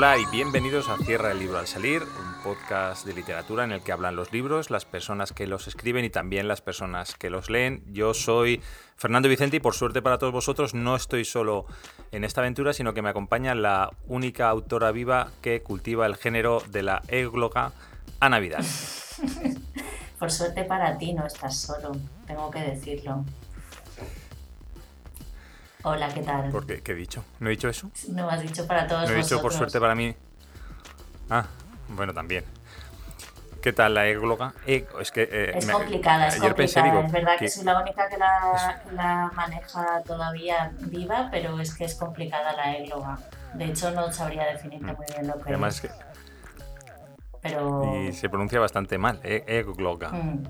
Hola y bienvenidos a Cierra el libro al salir, un podcast de literatura en el que hablan los libros, las personas que los escriben y también las personas que los leen. Yo soy Fernando Vicente y por suerte para todos vosotros no estoy solo en esta aventura, sino que me acompaña la única autora viva que cultiva el género de la égloga, Ana Vidal. por suerte para ti no estás solo, tengo que decirlo. Hola, ¿qué tal? ¿Por qué? ¿Qué he dicho? ¿No he dicho eso? No, has dicho para todos No he dicho por suerte para mí. Ah, bueno, también. ¿Qué tal la égloga? es que, eh, es complicada, es complicada. es verdad que, soy la única que la, maneja todavía viva, pero es que es complicada la égloga. De hecho, no sabría definirte muy bien lo que Además es. Que... Pero... Y se pronuncia bastante mal, eh, égloga. Mm.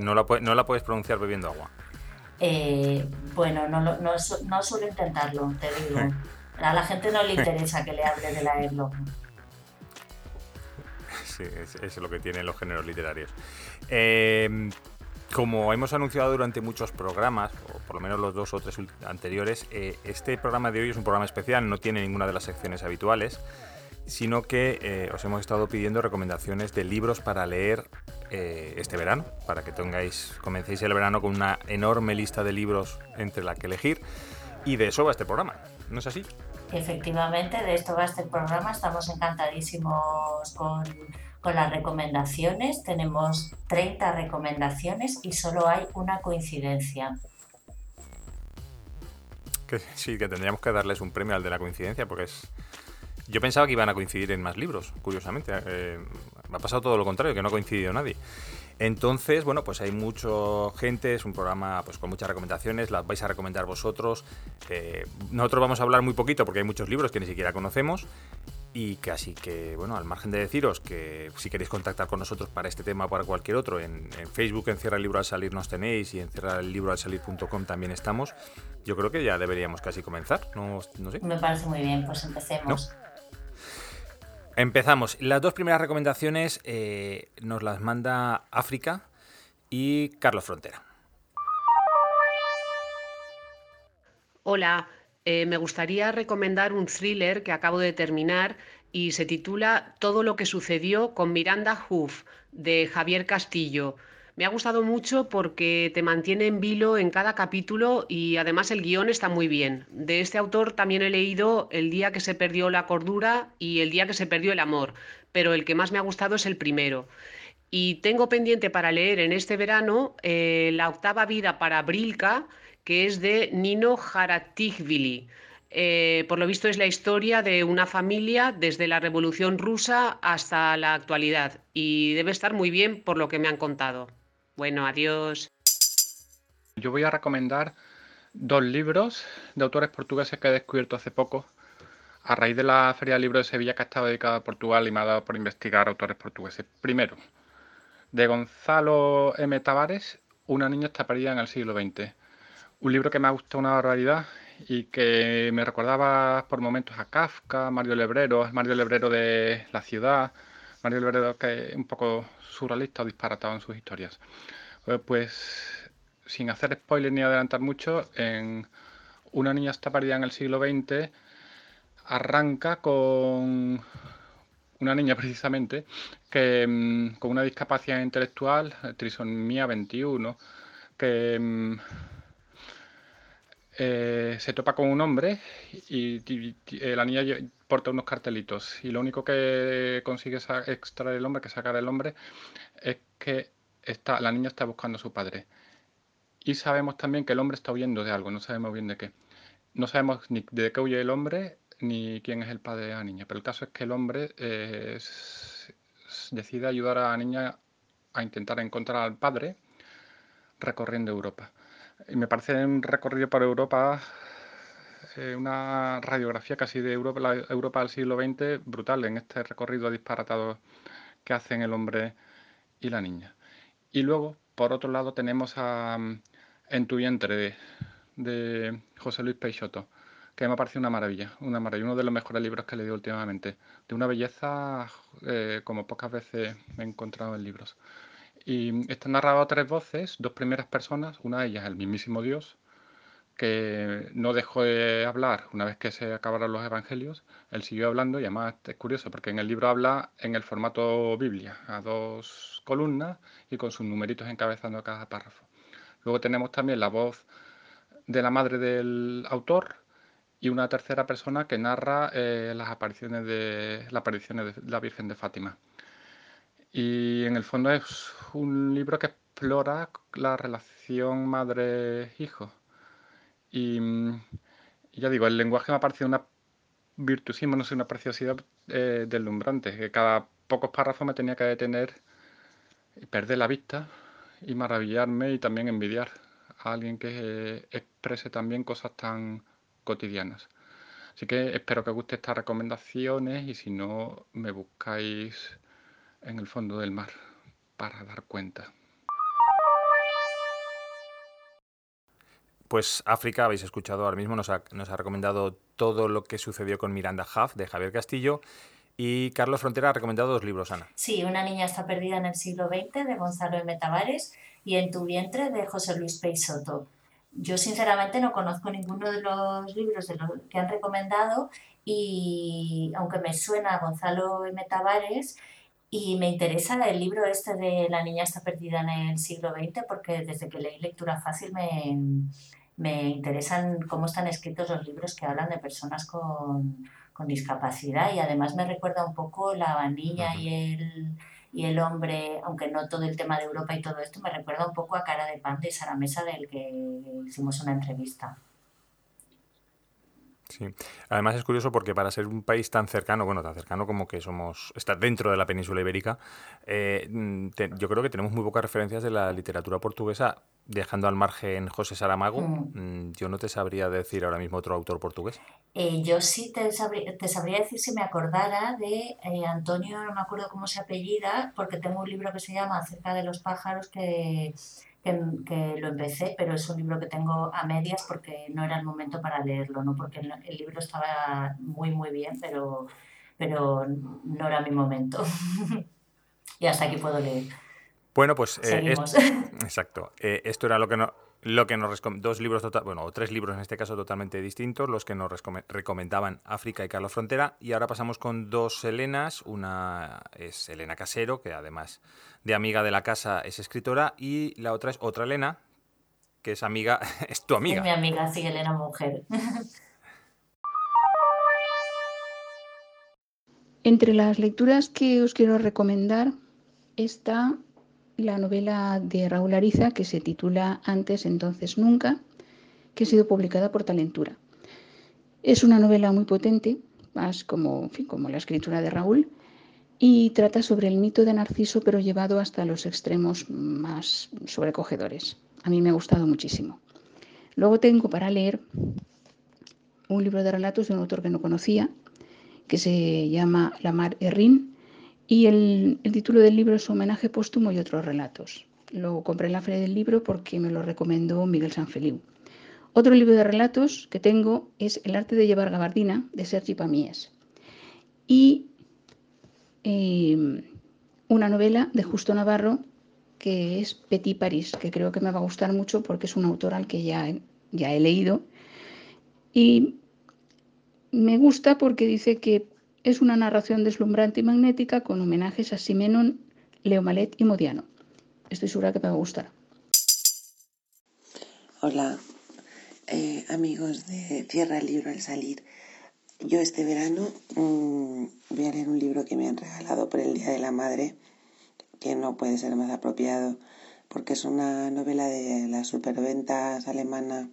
No, la, no la puedes pronunciar bebiendo agua. Eh, bueno, no, no, no, suelo intentarlo, te digo. A la gente no le interesa que le hable de la ERLO. Sí, es, lo que tienen los géneros literarios. Em, como hemos anunciado durante muchos programas, o por lo menos los dos o tres anteriores, eh, este programa de hoy es un programa especial, no tiene ninguna de las secciones habituales sino que eh, os hemos estado pidiendo recomendaciones de libros para leer eh, este verano, para que tengáis, comencéis el verano con una enorme lista de libros entre la que elegir. Y de eso va este programa, ¿no es así? Efectivamente, de esto va este programa. Estamos encantadísimos con, con las recomendaciones. Tenemos 30 recomendaciones y solo hay una coincidencia. Que, sí, que tendríamos que darles un premio al de la coincidencia porque es, yo pensaba que iban a coincidir en más libros, curiosamente. Eh, me ha pasado todo lo contrario, que no ha coincidido nadie. Entonces, bueno, pues hay mucha gente, es un programa pues con muchas recomendaciones, las vais a recomendar vosotros. Eh, nosotros vamos a hablar muy poquito porque hay muchos libros que ni siquiera conocemos. Y casi que, bueno, al margen de deciros que si queréis contactar con nosotros para este tema o para cualquier otro, en, Facebook en Cierra el Libro al Salir nos tenéis y en salir.com también estamos. Yo creo que ya deberíamos casi comenzar, no, sé. Me parece muy bien, pues empecemos. Empezamos. Las dos primeras recomendaciones eh, nos las manda África y Carlos Frontera. Hola, eh, me gustaría recomendar un thriller que acabo de terminar y se titula Todo lo que sucedió con Miranda Huff de Javier Castillo. Me ha gustado mucho porque te mantiene en vilo en cada capítulo y además el guion está muy bien. De este autor también he leído El día que se perdió la cordura y El día que se perdió el amor, pero el que más me ha gustado es el primero. Y tengo pendiente para leer en este verano eh, La octava vida para Brilka, que es de Nino Jaratigvili. Eh, por lo visto es la historia de una familia desde la Revolución Rusa hasta la actualidad y debe estar muy bien por lo que me han contado. Bueno, adiós. Yo voy a recomendar dos libros de autores portugueses que he descubierto hace poco a raíz de la Feria del Libro de Sevilla que ha estado dedicada a Portugal y me ha dado por investigar autores portugueses. Primero, de Gonzalo M. Tavares, Una niña está perdida en el siglo XX. Un libro que me ha gustado una barbaridad y que me recordaba por momentos a Kafka, Mario Lebrero, Mario Lebrero de La Ciudad, Mario Lebrero que es un poco surrealista o disparatado en sus historias. Eh, pues sin hacer spoiler ni adelantar mucho, en Una niña está perdida en el siglo XX arranca con una niña precisamente que mm, con una discapacidad intelectual, trisomía 21, que mm, eh, se topa con un hombre y, eh, la niña porta unos cartelitos y lo único que consigue extraer el hombre, que sacar el hombre, es que la niña está buscando a su padre. Y sabemos también que el hombre está huyendo de algo, no sabemos bien de qué. No sabemos ni de qué huye el hombre ni quién es el padre de la niña, pero el caso es que el hombre eh, decide ayudar a la niña a intentar encontrar al padre recorriendo Europa. Y me parece un recorrido por Europa, eh, una radiografía casi de Europa, Europa del siglo XX brutal en este recorrido disparatado que hacen el hombre y la niña. Y luego, por otro lado, tenemos a mm, En tu vientre de, José Luis Peixoto, que me parece una maravilla, una maravilla, uno de los mejores libros que he leído últimamente, de una belleza eh, como pocas veces he encontrado en libros. Y está narrado a tres voces, dos primeras personas, una de ellas el mismísimo Dios, que no dejó de hablar una vez que se acabaron los evangelios, él siguió hablando y además es curioso porque en el libro habla en el formato Biblia, a dos columnas y con sus numeritos encabezando cada párrafo. Luego tenemos también la voz de la madre del autor y una tercera persona que narra eh, las apariciones de las apariciones de la Virgen de Fátima. Y en el fondo es un libro que explora la relación madre-hijo Mm, y, ya digo, el lenguaje me ha parecido una virtuosismo, no sé, una preciosidad eh, deslumbrante, que cada pocos párrafos me tenía que detener y perder la vista y maravillarme y también envidiar a alguien que exprese también cosas tan cotidianas. Así que espero que os guste estas recomendaciones y si no, me buscáis en el fondo del mar para dar cuenta. Pues África, habéis escuchado ahora mismo, nos ha, recomendado todo lo que sucedió con Miranda Huff de Javier Castillo. Y Carlos Frontera ha recomendado dos libros, Ana. Sí, Una niña está perdida en el siglo XX de Gonzalo M. Tavares y En tu vientre de José Luis Peixoto. Yo sinceramente no conozco ninguno de los libros de los que han recomendado y aunque me suena a Gonzalo M. Tavares y me interesa el libro este de La niña está perdida en el siglo XX porque desde que leí lectura fácil me, me interesan cómo están escritos los libros que hablan de personas con, discapacidad y además me recuerda un poco la niña y el, y el hombre, aunque no todo el tema de Europa y todo esto, me recuerda un poco a Cara de Pan de Sara Mesa del que hicimos una entrevista. Sí, además es curioso porque para ser un país tan cercano, bueno, tan cercano como que somos, está dentro de la península ibérica, eh, yo creo que tenemos muy pocas referencias de la literatura portuguesa, dejando al margen José Saramago. Mm. Mm, yo no te sabría decir ahora mismo otro autor portugués. Eh, yo sí te sabría, te sabría decir si me acordara de eh, Antonio, no me acuerdo cómo se apellida, porque tengo un libro que se llama Acerca de los pájaros que que, lo empecé, pero es un libro que tengo a medias porque no era el momento para leerlo, no porque el, libro estaba muy, muy bien, pero, pero no era mi momento. y hasta aquí puedo leer. Bueno, pues eh, exacto. Eh, esto era lo que no, lo que nos dos libros total, bueno, tres libros en este caso totalmente distintos, los que nos recomendaban África y Carlos Frontera, y ahora pasamos con dos Helenas, una es Elena Casero, que además de amiga de la casa es escritora, y la otra es otra Elena, que es amiga, es tu amiga. Es mi amiga, sí, Elena Mujer. Entre las lecturas que os quiero recomendar está la novela de Raúl Ariza que se titula Antes, entonces, nunca, que ha sido publicada por Talentura. Es una novela muy potente, más como, como la escritura de Raúl, y trata sobre el mito de Narciso, pero llevado hasta los extremos más sobrecogedores. A mí me ha gustado muchísimo. Luego tengo para leer un libro de relatos de un autor que no conocía, que se llama Lamar Errin, y el, título del libro es Homenaje póstumo y otros relatos. Lo compré en la feria del libro porque me lo recomendó Miguel Sanfeliu. Otro libro de relatos que tengo es El arte de llevar gabardina de Sergi Pamies. Y em, una novela de Justo Navarro que es Petit Paris, que creo que me va a gustar mucho porque es un autor al que ya, ya he leído. Y me gusta porque dice que es una narración deslumbrante y magnética con homenajes a Simenon, Leo Malet y Modiano. Estoy segura que me va a gustar. Hola, eh, amigos de Cierra el libro al salir. Yo este verano mm, voy a leer un libro que me han regalado por el Día de la Madre, que no puede ser más apropiado, porque es una novela de la superventas alemana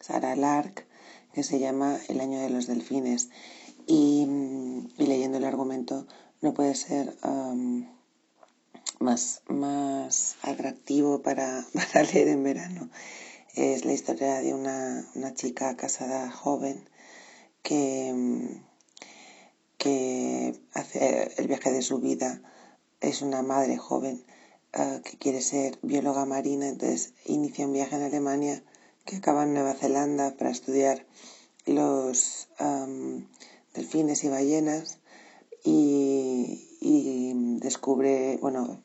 Sarah Lark, que se llama El año de los delfines y, leyendo el argumento no puede ser más, más atractivo para, para, leer en verano. Es la historia de una, una chica casada joven que, que hace el viaje de su vida. Es una madre joven ah, que quiere ser bióloga marina, entonces inicia un viaje en Alemania que acaba en Nueva Zelanda para estudiar los delfines y ballenas y, descubre, bueno,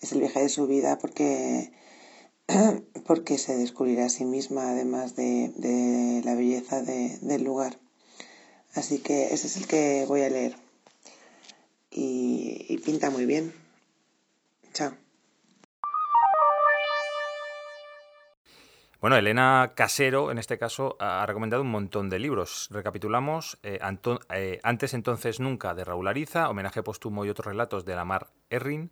es el viaje de su vida porque porque se descubrirá a sí misma además de, la belleza del lugar. Así que ese es el que voy a leer. y pinta muy bien. Chao. Bueno, Elena Casero, en este caso, ha recomendado un montón de libros. Recapitulamos, eh, eh, Antes entonces nunca, de Raúl Ariza, Homenaje póstumo y otros relatos de Lamar Errin,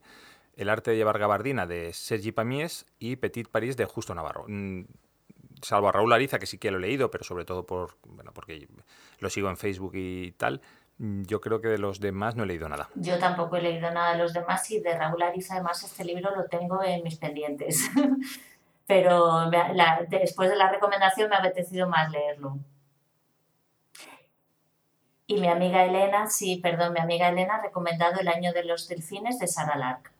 El arte de llevar gabardina, de Sergi Pamies y Petit París, de Justo Navarro. Mm, salvo a Raúl Ariza, que sí que lo he leído, pero sobre todo por, bueno, porque lo sigo en Facebook y tal, mm, yo creo que de los demás no he leído nada. Yo tampoco he leído nada de los demás y de Raúl Ariza además este libro lo tengo en mis pendientes. pero después de la recomendación me ha apetecido más leerlo. Y mi amiga Elena, sí, perdón, mi amiga Elena ha recomendado El año de los delfines de Sarah Lark.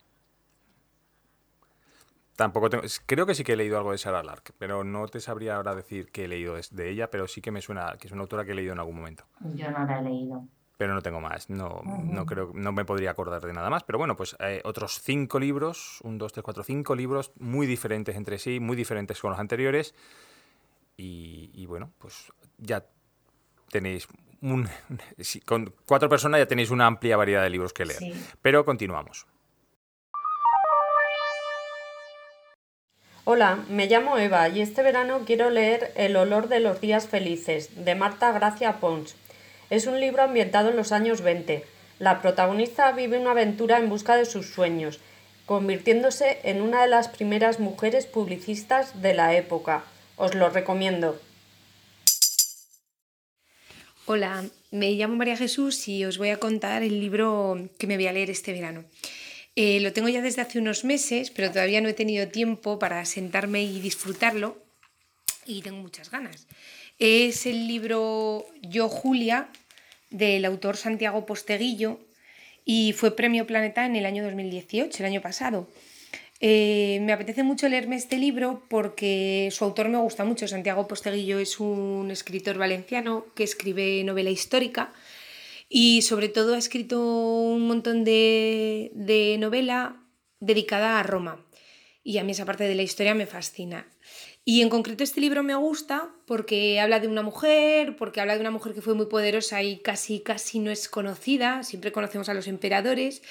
Tampoco tengo, creo que sí que he leído algo de Sarah Lark, pero no te sabría ahora decir que he leído de ella, pero sí que me suena que es una autora que he leído en algún momento. Yo no la he leído pero no tengo más. No, no creo, no me podría acordar de nada más. Pero bueno, pues eh, otros cinco libros, un, dos, tres, cuatro, cinco libros muy diferentes entre sí, muy diferentes con los anteriores. Y, bueno, pues ya tenéis un, con cuatro personas ya tenéis una amplia variedad de libros que leer. Pero continuamos. Hola, me llamo Eva y este verano quiero leer El olor de los días felices de Marta Gracia Pons. Es un libro ambientado en los años 20. La protagonista vive una aventura en busca de sus sueños, convirtiéndose en una de las primeras mujeres publicistas de la época. Os lo recomiendo. Hola, me llamo María Jesús y os voy a contar el libro que me voy a leer este verano. Eh, lo tengo ya desde hace unos meses, pero todavía no he tenido tiempo para sentarme y disfrutarlo y tengo muchas ganas. Es el libro Yo Julia del autor Santiago Posteguillo y fue premio Planeta en el año 2018, el año pasado. Eh, me apetece mucho leerme este libro porque su autor me gusta mucho. Santiago Posteguillo es un escritor valenciano que escribe novela histórica y sobre todo ha escrito un montón de, de novela dedicada a Roma. Y a mí esa parte de la historia me fascina. Y en concreto este libro me gusta porque habla de una mujer, porque habla de una mujer que fue muy poderosa y casi casi no es conocida, siempre conocemos a los emperadores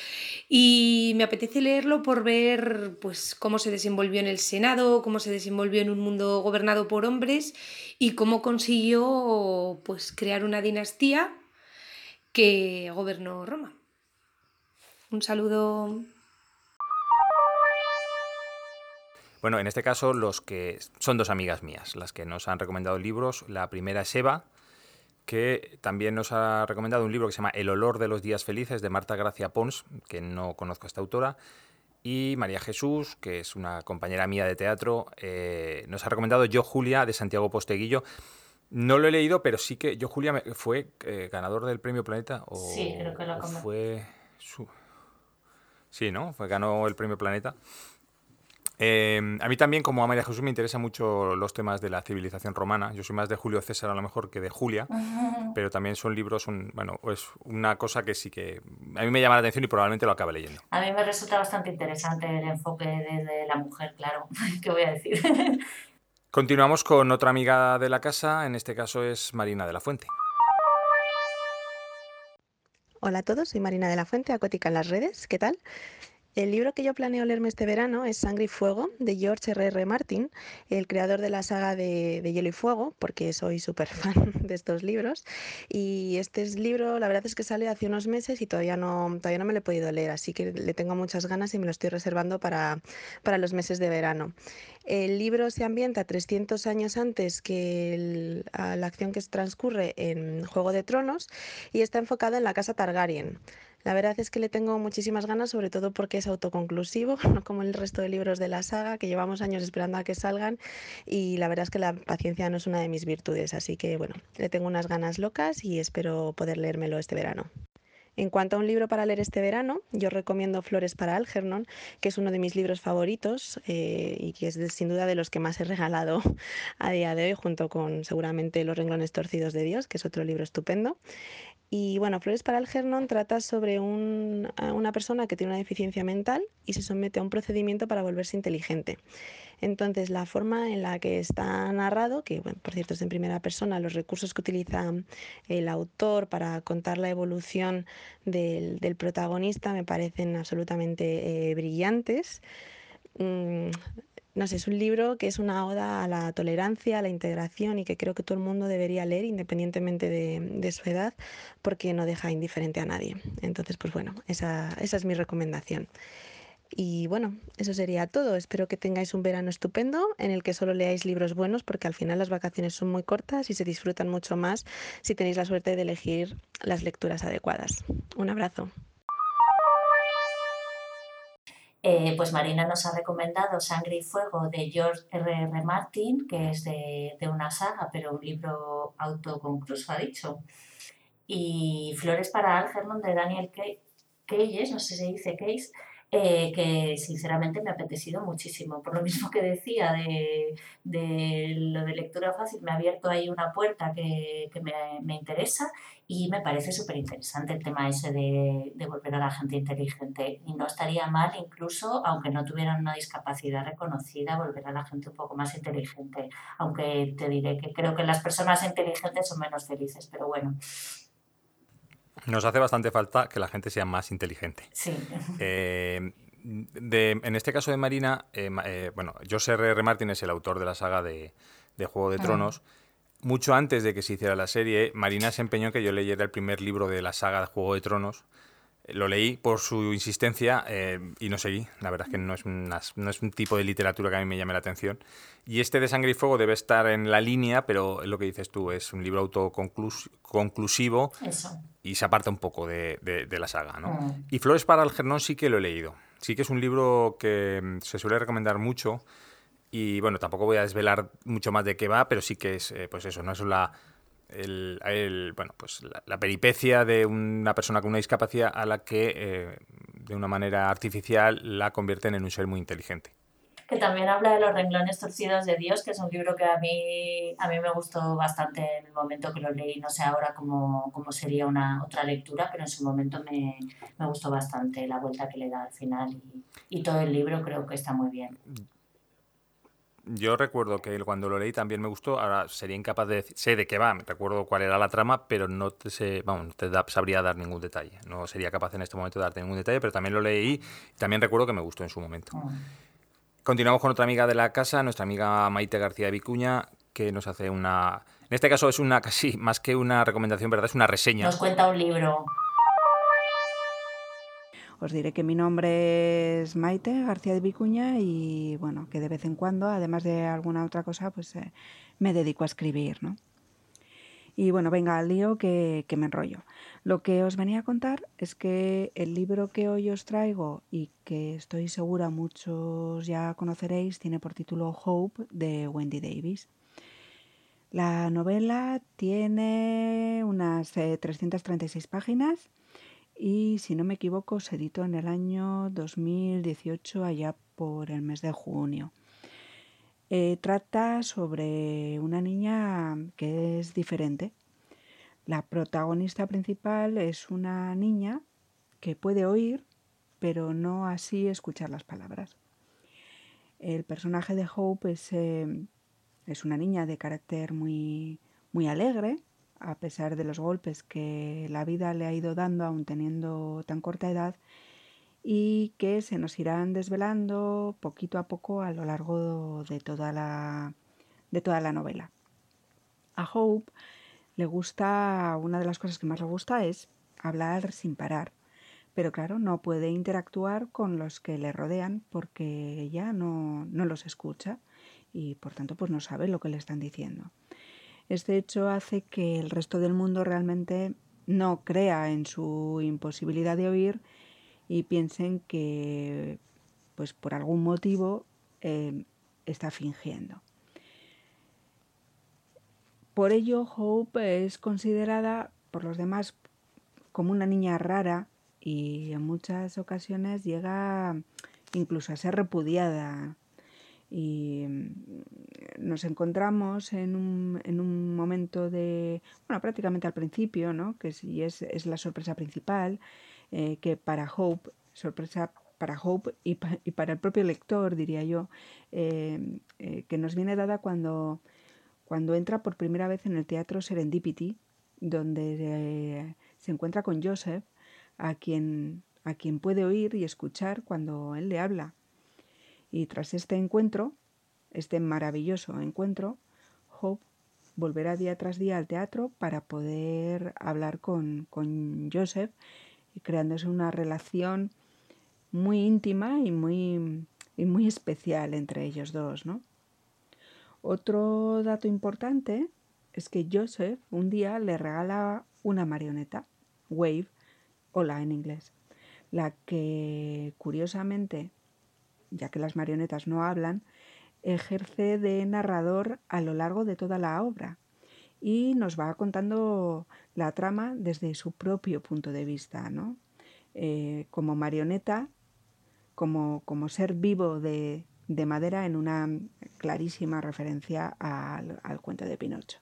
y me apetece leerlo por ver pues cómo se desenvolvió en el Senado, cómo se desenvolvió en un mundo gobernado por hombres y cómo consiguió pues crear una dinastía que gobernó Roma. Un saludo. Bueno, en este caso los que son dos amigas mías, las que nos han recomendado libros. La primera es Eva, que también nos ha recomendado un libro que se llama El olor de los días felices de Marta Gracia Pons, que no conozco a esta autora. Y María Jesús, que es una compañera mía de teatro, eh, nos ha recomendado Yo Julia de Santiago Posteguillo. No lo he leído, pero sí que Yo Julia fue eh, ganador del Premio Planeta. O, sí, creo que lo fue Sí, ¿no? Fue, ganó el Premio Planeta. Eh, a mí también, como a María Jesús, me interesan mucho los temas de la civilización romana. Yo soy más de Julio César a lo mejor que de Julia, pero también son libros, bueno, es una cosa que sí que a mí me llama la atención y probablemente lo acabe leyendo. A mí me resulta bastante interesante el enfoque de la mujer, claro. ¿Qué voy a decir? Continuamos con otra amiga de la casa, en este caso es Marina de la Fuente. Hola a todos, soy Marina de la Fuente, Acótica en las redes. ¿Qué tal? El libro que yo planeo leerme este verano es Sangre y Fuego de George R.R. R. Martin, el creador de la saga de, Hielo y Fuego, porque soy súper fan de estos libros. Y este libro, la verdad es que sale hace unos meses y todavía no, todavía no me lo he podido leer, así que le tengo muchas ganas y me lo estoy reservando para, para los meses de verano. El libro se ambienta 300 años antes que la acción que transcurre en Juego de Tronos y está enfocado en la casa Targaryen. La verdad es que le tengo muchísimas ganas, sobre todo porque es autoconclusivo, no como el resto de libros de la saga, que llevamos años esperando a que salgan y la verdad es que la paciencia no es una de mis virtudes, así que bueno, le tengo unas ganas locas y espero poder leérmelo este verano. En cuanto a un libro para leer este verano, yo recomiendo Flores para Algernon, que es uno de mis libros favoritos eh, y que es sin duda de los que más he regalado a día de hoy, junto con seguramente Los renglones torcidos de Dios, que es otro libro estupendo. Y bueno, Flores para Algernon trata sobre una persona que tiene una deficiencia mental y se somete a un procedimiento para volverse inteligente. Entonces, la forma en la que está narrado, que bueno, por cierto es en primera persona, los recursos que utiliza el autor para contar la evolución del, protagonista me parecen absolutamente eh, brillantes. Mm, no sé, es un libro que es una oda a la tolerancia, a la integración y que creo que todo el mundo debería leer independientemente de, su edad porque no deja indiferente a nadie. Entonces, pues bueno, esa es mi recomendación. Y bueno, eso sería todo. Espero que tengáis un verano estupendo en el que solo leáis libros buenos porque al final las vacaciones son muy cortas y se disfrutan mucho más si tenéis la suerte de elegir las lecturas adecuadas. Un abrazo. Eh, pues Marina nos ha recomendado Sangre y Fuego de George R. R. Martin, que es de, una saga, pero un libro autoconcluso, ha dicho. Y Flores para Algernon de Daniel Keyes, no sé si se dice Case, eh, que sinceramente me ha apetecido muchísimo. Por lo mismo que decía de, lo de lectura fácil, me ha abierto ahí una puerta que, me, interesa y me parece súper interesante el tema ese de, volver a la gente inteligente. Y no estaría mal, incluso, aunque no tuvieran una discapacidad reconocida, volver a la gente un poco más inteligente. Aunque te diré que creo que las personas inteligentes son menos felices, pero bueno. Nos hace bastante falta que la gente sea más inteligente. Sí. Eh, en este caso de Marina, eh, eh, bueno, José R. R. Martin es el autor de la saga de, Juego de ah. Tronos. Mucho antes de que se hiciera la serie, Marina se empeñó en que yo leyera el primer libro de la saga de Juego de Tronos lo leí por su insistencia eh, y no seguí. La verdad es que no es, no es un tipo de literatura que a mí me llame la atención. Y este de Sangre y Fuego debe estar en la línea, pero es lo que dices tú, es un libro autoconclusivo y se aparta un poco de, la saga. ¿no? Mm. Y Flores para Algernon sí que lo he leído. Sí que es un libro que mm, se suele recomendar mucho y bueno, tampoco voy a desvelar mucho más de qué va, pero sí que es, eh, pues eso, no es la el, bueno, pues la, peripecia de una persona con una discapacidad a la que eh, de una manera artificial la convierten en un ser muy inteligente. Que también habla de los renglones torcidos de Dios, que es un libro que a mí, a mí me gustó bastante en el momento que lo leí. No sé ahora cómo, cómo sería una otra lectura, pero en su momento me, me, gustó bastante la vuelta que le da al final y, y todo el libro creo que está muy bien. Yo recuerdo que cuando lo leí también me gustó. Ahora sería incapaz de decir, sé de qué va, recuerdo cuál era la trama, pero no te, sé, vamos, no te sabría dar ningún detalle. No sería capaz en este momento de darte ningún detalle, pero también lo leí y también recuerdo que me gustó en su momento. Ah. Continuamos con otra amiga de la casa, nuestra amiga Maite García Vicuña, que nos hace una. En este caso es una casi más que una recomendación, ¿verdad? Es una reseña. Nos cuenta un libro. Os diré que mi nombre es Maite García de Vicuña y bueno, que de vez en cuando, además de alguna otra cosa, pues eh, me dedico a escribir, ¿no? Y bueno, venga al lío que, me enrollo. Lo que os venía a contar es que el libro que hoy os traigo y que estoy segura muchos ya conoceréis tiene por título Hope de Wendy Davis. La novela tiene unas 336 eh, páginas y si no me equivoco se editó en el año 2018 allá por el mes de junio. Eh, trata sobre una niña que es diferente. La protagonista principal es una niña que puede oír, pero no así escuchar las palabras. El personaje de Hope es, eh, es una niña de carácter muy, muy alegre, a pesar de los golpes que la vida le ha ido dando aún teniendo tan corta edad y que se nos irán desvelando poquito a poco a lo largo de toda la, de toda la novela. A Hope le gusta, una de las cosas que más le gusta es hablar sin parar, pero claro, no puede interactuar con los que le rodean porque ella no, no los escucha y por tanto pues no sabe lo que le están diciendo. Este hecho hace que el resto del mundo realmente no crea en su imposibilidad de oír y piensen que, pues por algún motivo, eh, está fingiendo. Por ello, Hope es considerada por los demás como una niña rara y en muchas ocasiones llega incluso a ser repudiada. Y mm, nos encontramos en un, en un momento de, bueno, prácticamente al principio, ¿no? que sí es, es la sorpresa principal, eh, que para Hope, sorpresa para Hope y, para el propio lector, diría yo, eh, eh, que nos viene dada cuando, cuando entra por primera vez en el teatro Serendipity, donde se encuentra con Joseph, a quien, a quien puede oír y escuchar cuando él le habla. Y tras este encuentro, este maravilloso encuentro, Hope volverá día tras día al teatro para poder hablar con, con Joseph, creándose una relación muy íntima y muy, y muy especial entre ellos dos. ¿no? Otro dato importante es que Joseph un día le regala una marioneta, Wave, hola en inglés, la que curiosamente, ya que las marionetas no hablan, ejerce de narrador a lo largo de toda la obra y nos va contando la trama desde su propio punto de vista, ¿no? Eh, como marioneta como, como ser vivo de, de, madera en una clarísima referencia al, al cuento de Pinocho.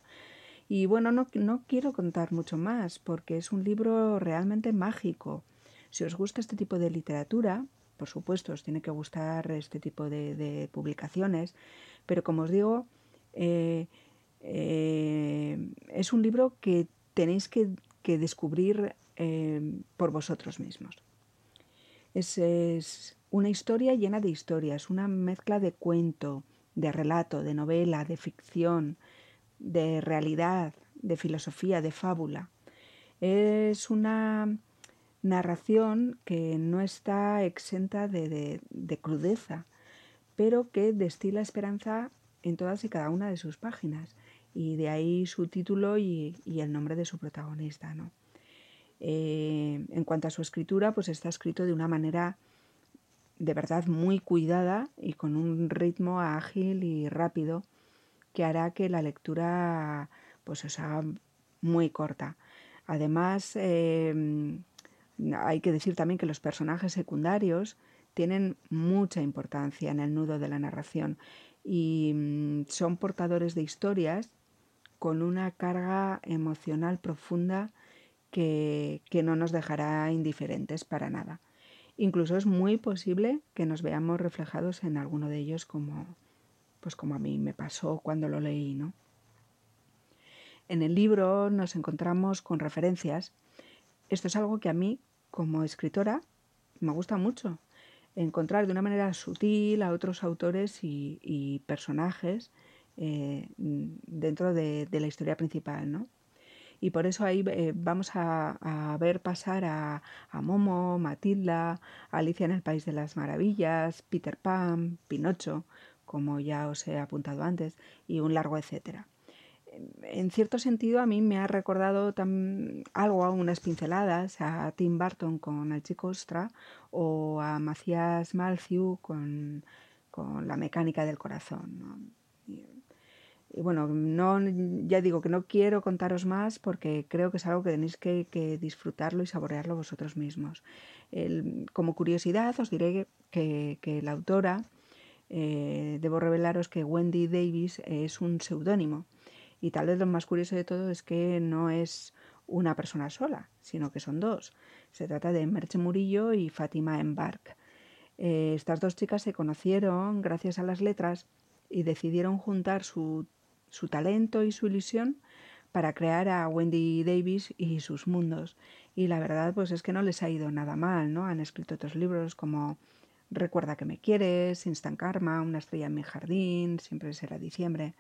Y bueno, no, no, quiero contar mucho más porque es un libro realmente mágico. Si os gusta este tipo de literatura, por supuesto, os tiene que gustar este tipo de, publicaciones, pero como os digo, eh, eh, es un libro que tenéis que, descubrir eh, por vosotros mismos. Es, una historia llena de historias, una mezcla de cuento, de relato, de novela, de ficción, de realidad, de filosofía, de fábula. Es una narración que no está exenta de, crudeza, pero que destila esperanza en todas y cada una de sus páginas. Y de ahí su título y, el nombre de su protagonista. Eh, en cuanto a su escritura, pues está escrito de una manera de verdad muy cuidada y con un ritmo ágil y rápido que hará que la lectura pues os haga muy corta. Además, em, hay que decir también que los personajes secundarios tienen mucha importancia en el nudo de la narración y mm, son portadores de historias con una carga emocional profunda que no nos dejará indiferentes para nada. Incluso es muy posible que nos veamos reflejados en alguno de ellos como, pues como a mí me pasó cuando lo leí, ¿no? En el libro nos encontramos con referencias. Esto es algo que a mí, como escritora, me gusta mucho. Encontrar de una manera sutil a otros autores y, personajes eh, dentro de, la historia principal, ¿no? y por eso ahí eh, vamos a, ver pasar a, Momo, Matilda, Alicia en el País de las Maravillas, Peter Pan, Pinocho, como ya os he apuntado antes, y un largo etcétera. En cierto sentido, a mí me ha recordado algo a unas pinceladas a Tim Burton con El Chico Ostra o a Macías Malthew con, La Mecánica del Corazón. Bueno, no, ya digo que no quiero contaros más porque creo que es algo que tenéis que, disfrutarlo y saborearlo vosotros mismos. como curiosidad os diré que, la autora, eh, debo revelaros que Wendy Davis es un seudónimo. Y tal vez lo más curioso de todo es que no es una persona sola, sino que son dos. Se trata de Merche Murillo y Fátima Embark. Eh, estas dos chicas se conocieron gracias a las letras y decidieron juntar su su talento y su ilusión para crear a Wendy Davis y sus mundos. Y la verdad pues es que no les ha ido nada mal, ¿no? Han escrito otros libros como Recuerda que me quieres, Instant Karma, Una estrella en mi jardín, Siempre será diciembre.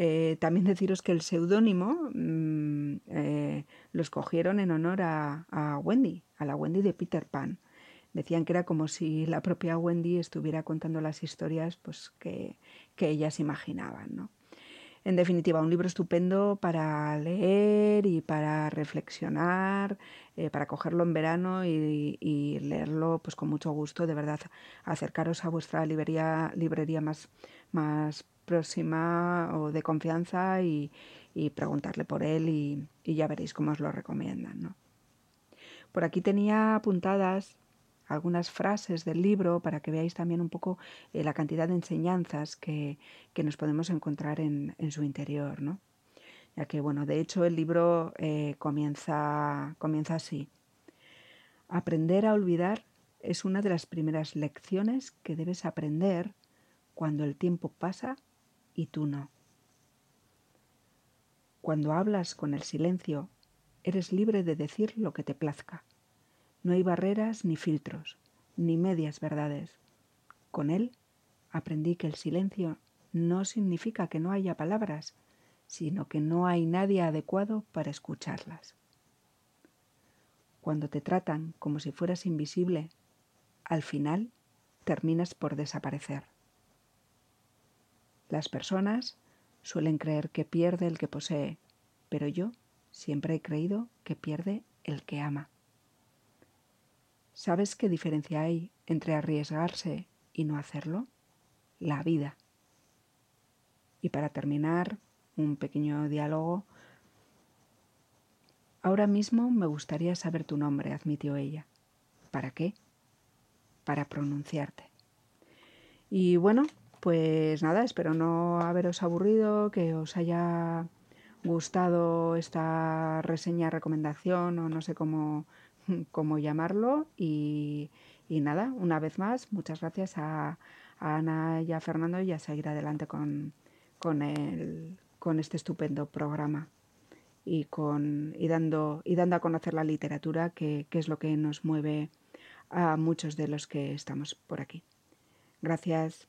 Eh, también deciros que el seudónimo mm, eh, lo escogieron en honor a, a, Wendy, a la Wendy de Peter Pan. Decían que era como si la propia Wendy estuviera contando las historias pues, que, que ellas imaginaban. ¿no? En definitiva, un libro estupendo para leer y para reflexionar, eh, para cogerlo en verano y, leerlo pues con mucho gusto. De verdad, acercaros a vuestra librería, librería más, más próxima o de confianza y, preguntarle por él y, ya veréis cómo os lo recomiendan. Por aquí tenía apuntadas algunas frases del libro para que veáis también un poco eh, la cantidad de enseñanzas que, nos podemos encontrar en, su interior, ¿no? Ya que, bueno, de hecho el libro eh, comienza, comienza así. Aprender a olvidar es una de las primeras lecciones que debes aprender cuando el tiempo pasa y tú no. Cuando hablas con el silencio, eres libre de decir lo que te plazca. No hay barreras ni filtros, ni medias verdades. Con él aprendí que el silencio no significa que no haya palabras, sino que no hay nadie adecuado para escucharlas. Cuando te tratan como si fueras invisible, al final terminas por desaparecer. Las personas suelen creer que pierde el que posee, pero yo siempre he creído que pierde el que ama. ¿Sabes qué diferencia hay entre arriesgarse y no hacerlo? La vida. Y para terminar, un pequeño diálogo. Ahora mismo me gustaría saber tu nombre, admitió ella. ¿Para qué? Para pronunciarte. Y bueno, pues nada, espero no haberos aburrido, que os haya gustado esta reseña, recomendación o no sé cómo cómo llamarlo. Y, nada, una vez más, muchas gracias a, Ana y a Fernando y a seguir adelante con, con, con este estupendo programa y, con, y, dando, y dando a conocer la literatura, que es lo que nos mueve a muchos de los que estamos por aquí. Gracias.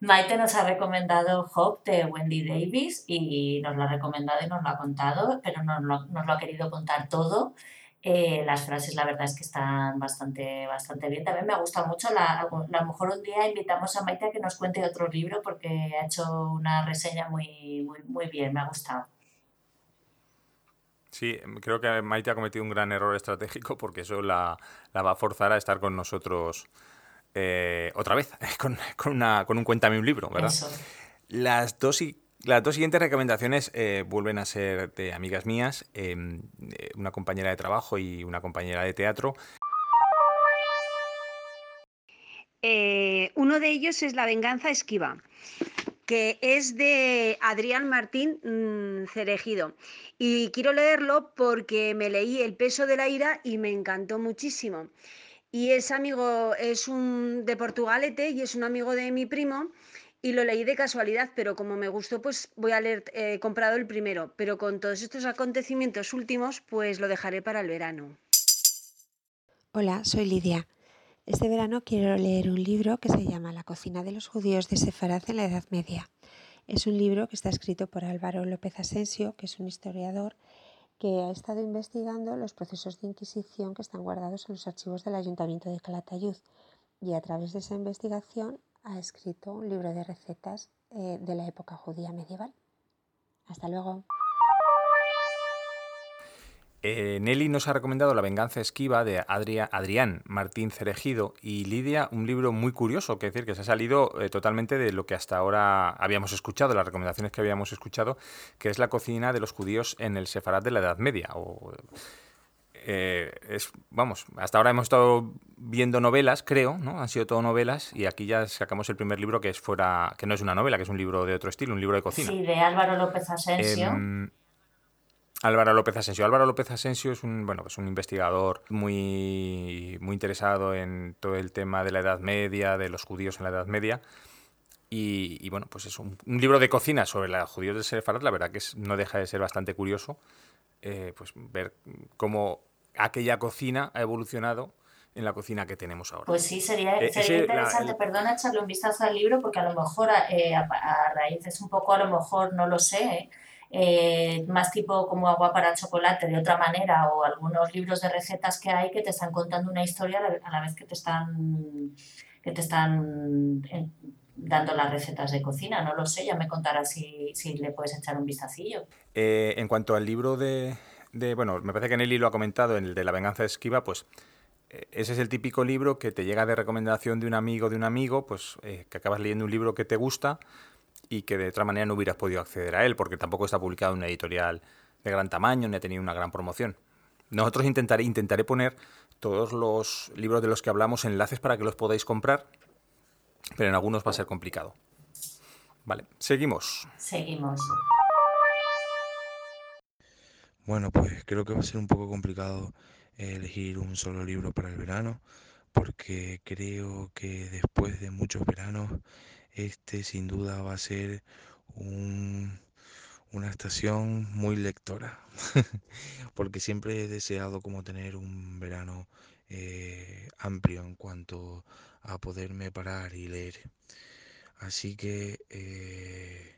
Maite nos ha recomendado Hope de Wendy Davis y nos lo ha recomendado y nos lo ha contado, pero no nos lo ha querido contar todo. Eh, las frases la verdad es que están bastante, bastante bien. También me ha gustado mucho. La, a lo mejor un día invitamos a Maite a que nos cuente otro libro porque ha hecho una reseña muy, muy, muy bien. Me ha gustado. Sí, creo que Maite ha cometido un gran error estratégico porque eso la, la va a forzar a estar con nosotros eh, otra vez, con, una, con un cuéntame un libro, ¿verdad? Las dos las dos siguientes recomendaciones eh, vuelven a ser de amigas mías, em, una compañera de trabajo y una compañera de teatro. Eh, uno de ellos es La venganza esquiva, que es de Adrián Martín mm, Cerejido. Y quiero leerlo porque me leí El peso de la ira y me encantó muchísimo. Y es amigo, es un de Portugalete y es un amigo de mi primo y lo leí de casualidad, pero como me gustó, pues voy a leer, he eh, comprado el primero, pero con todos estos acontecimientos últimos, pues lo dejaré para el verano. Hola, soy Lidia. Este verano quiero leer un libro que se llama La cocina de los judíos de Sefaraz en la Edad Media. Es un libro que está escrito por Álvaro López Asensio, que es un historiador que ha estado investigando los procesos de Inquisición que están guardados en los archivos del Ayuntamiento de Calatayud y a través de esa investigación ha escrito un libro de recetas eh, de la época judía medieval. Hasta luego. Eh, Nelly nos ha recomendado La venganza esquiva de Adrián Martín Cerejido y Lidia, un libro muy curioso, que decir que se ha salido eh, totalmente de lo que hasta ahora habíamos escuchado, las recomendaciones que habíamos escuchado, que es la cocina de los judíos en el Sefarad de la Edad Media. Eh, es, vamos, hasta ahora hemos estado viendo novelas, creo, ¿no? Han sido todo novelas y aquí ya sacamos el primer libro que es fuera, que no es una novela, que es un libro de otro estilo, un libro de cocina. Sí, de Álvaro López Asensio. Álvaro López Asensio. Álvaro López Asensio es un, bueno, pues un investigador muy, muy interesado en todo el tema de la Edad Media, de los judíos en la Edad Media. Y, bueno, pues es un, libro de cocina sobre los judíos de Sefarad. La verdad que no deja de ser bastante curioso eh, pues ver cómo aquella cocina ha evolucionado en la cocina que tenemos ahora. Pues sí, sería, eh, interesante, perdona, echarle un vistazo al libro porque a lo mejor eh, a, a, raíz es un poco, a lo mejor no lo sé, eh, más tipo como agua para chocolate de otra manera o algunos libros de recetas que hay que te están contando una historia a la vez que te están que te están eh, dando las recetas de cocina, no lo sé, ya me contarás si, si le puedes echar un vistacillo. Eh, en cuanto al libro de, de, bueno, me parece que Nelly lo ha comentado, en el de la venganza esquiva, pues ese es el típico libro que te llega de recomendación de un amigo de un amigo, pues que acabas leyendo un libro que te gusta, y que de otra manera no hubieras podido acceder a él, porque tampoco está publicado en una editorial de gran tamaño ni ha tenido una gran promoción. Nosotros intentaré, intentaré poner todos los libros de los que hablamos enlaces para que los podáis comprar, pero en algunos va a ser complicado. Vale, seguimos. Seguimos. Bueno, pues creo que va a ser un poco complicado elegir un solo libro para el verano, porque creo que después de muchos veranos, este sin duda va a ser un, una estación muy lectora, porque siempre he deseado como tener un verano eh, amplio en cuanto a poderme parar y leer. Así que eh,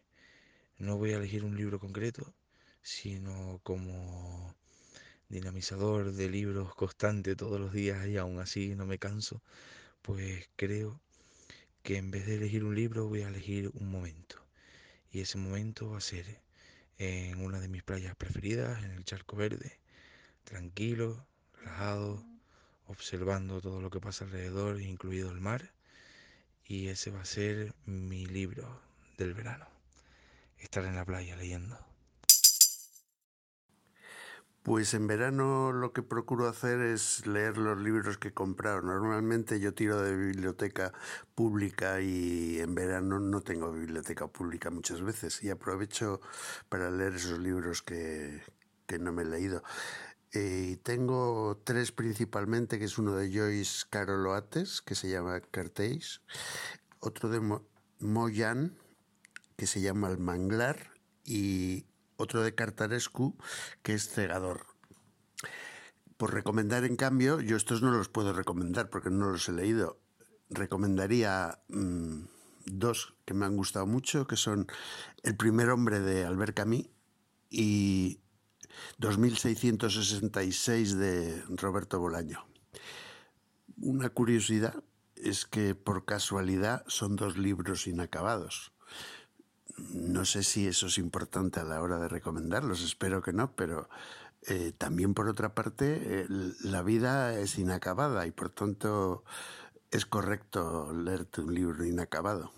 no voy a elegir un libro concreto, sino como dinamizador de libros constante todos los días y aún así no me canso, pues creo que en vez de elegir un libro voy a elegir un momento. Y ese momento va a ser en una de mis playas preferidas, en el Charco Verde, tranquilo, relajado, observando todo lo que pasa alrededor, incluido el mar. Y ese va a ser mi libro del verano. Estar en la playa leyendo. Pues en verano lo que procuro hacer es leer los libros que he comprado. Normalmente yo tiro de biblioteca pública y en verano no tengo biblioteca pública muchas veces y aprovecho para leer esos libros que, no me he leído. Eh, tengo tres principalmente, que es uno de Joyce Carol Oates, que se llama Cartéis, otro de Moyan, que se llama El Manglar, y otro de Cartarescu, que es cegador. Por recomendar, en cambio, yo estos no los puedo recomendar porque no los he leído. Recomendaría mm, dos que me han gustado mucho, que son El primer hombre de Albert Camus y 2666 de Roberto Bolaño. Una curiosidad es que por casualidad son dos libros inacabados. No sé si eso es importante a la hora de recomendarlos, espero que no, pero eh, también por otra parte la vida es inacabada y por tanto es correcto leerte un libro inacabado.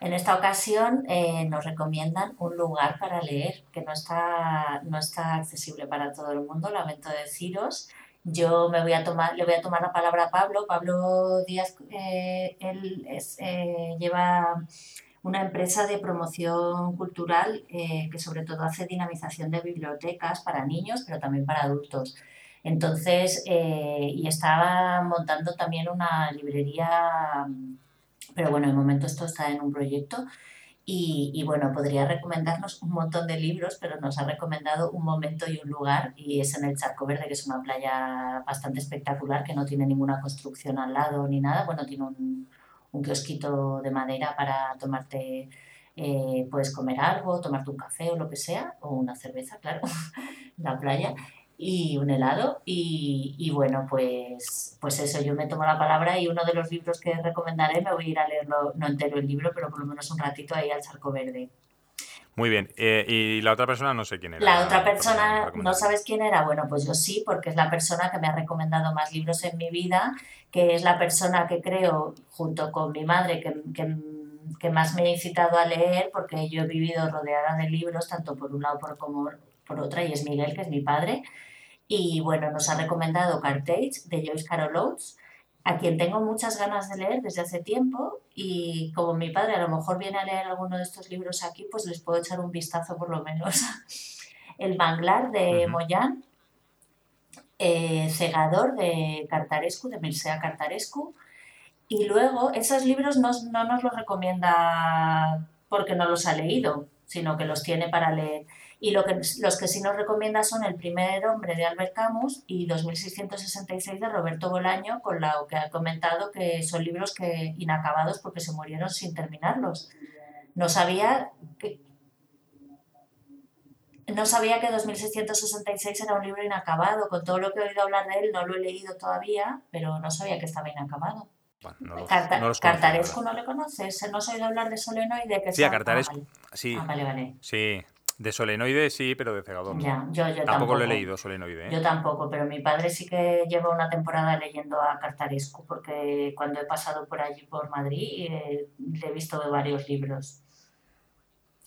En esta ocasión eh, nos recomiendan un lugar para leer que no está, no está accesible para todo el mundo, Lamento de Ciros, yo me voy a tomar, le voy a tomar la palabra a Pablo. Pablo Díaz, eh, él eh, lleva una empresa de promoción cultural eh, que sobre todo hace dinamización de bibliotecas para niños, pero también para adultos. Entonces, y estaba montando también una librería, pero bueno, de momento esto está en un proyecto y, bueno, podría recomendarnos un montón de libros, pero nos ha recomendado un momento y un lugar, y es en el Charco Verde, que es una playa bastante espectacular, que no tiene ninguna construcción al lado ni nada. Bueno, tiene un, un kiosquito de madera para tomarte, eh, puedes comer algo, tomarte un café o lo que sea, o una cerveza, claro, la playa y un helado. Y, bueno, pues, pues eso, yo me tomo la palabra y uno de los libros que recomendaré me voy a ir a leerlo, no entero el libro, pero por lo menos un ratito ahí al charco verde. Muy bien, eh, y la otra persona no sé quién era. La otra persona, ¿no sabes quién era? Bueno, pues yo sí, porque es la persona que me ha recomendado más libros en mi vida, que es la persona que creo, junto con mi madre, que, que, que más me ha incitado a leer, porque yo he vivido rodeada de libros, tanto por un lado como por otra, y es Miguel, que es mi padre. Y bueno, nos ha recomendado Cartage de Joyce Carol Oates, a quien tengo muchas ganas de leer desde hace tiempo y como mi padre a lo mejor viene a leer alguno de estos libros aquí, pues les puedo echar un vistazo por lo menos. El Manglar de Moyan, eh, Cegador de Cartarescu, de Mircea Cartarescu. Y luego, esos libros no, no nos los recomienda porque no los ha leído, sino que los tiene para leer. Y lo que, los que sí nos recomienda son El primer hombre de Albert Camus y 2666 de Roberto Bolaño, con lo que ha comentado que son libros que inacabados porque se murieron sin terminarlos. No sabía que, no sabía que 2666 era un libro inacabado. Con todo lo que he oído hablar de él, no lo he leído todavía, pero no sabía que estaba inacabado. no Cartarescu no le conoces, no has oído hablar de Solenoide. Que sí, a Cartarescu, sí. Ah, vale, vale. Sí, de solenoide sí, pero de cegador no. Ya, yo, yo tampoco, lo he leído solenoide. ¿eh? Yo tampoco, pero mi padre sí que lleva una temporada leyendo a Cartarescu, porque cuando he pasado por allí, por Madrid, eh, le he visto varios libros.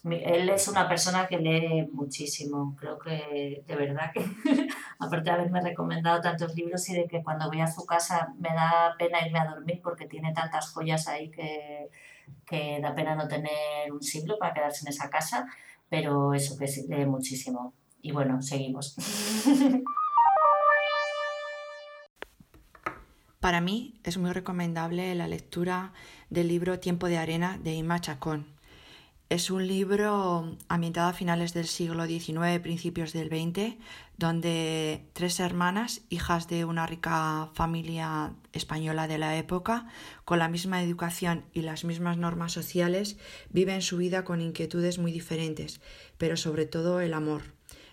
Él es una persona que lee muchísimo. Creo que de verdad que, aparte de haberme recomendado tantos libros y de que cuando voy a su casa me da pena irme a dormir porque tiene tantas joyas ahí que, que da pena no tener un siglo para quedarse en esa casa. Pero eso que lee muchísimo. Y bueno, seguimos. Para mí es muy recomendable la lectura del libro Tiempo de Arena de Inma Chacón. Es un libro ambientado a finales del siglo XIX, principios del XX, donde tres hermanas, hijas de una rica familia española de la época, con la misma educación y las mismas normas sociales, viven su vida con inquietudes muy diferentes, pero sobre todo el amor.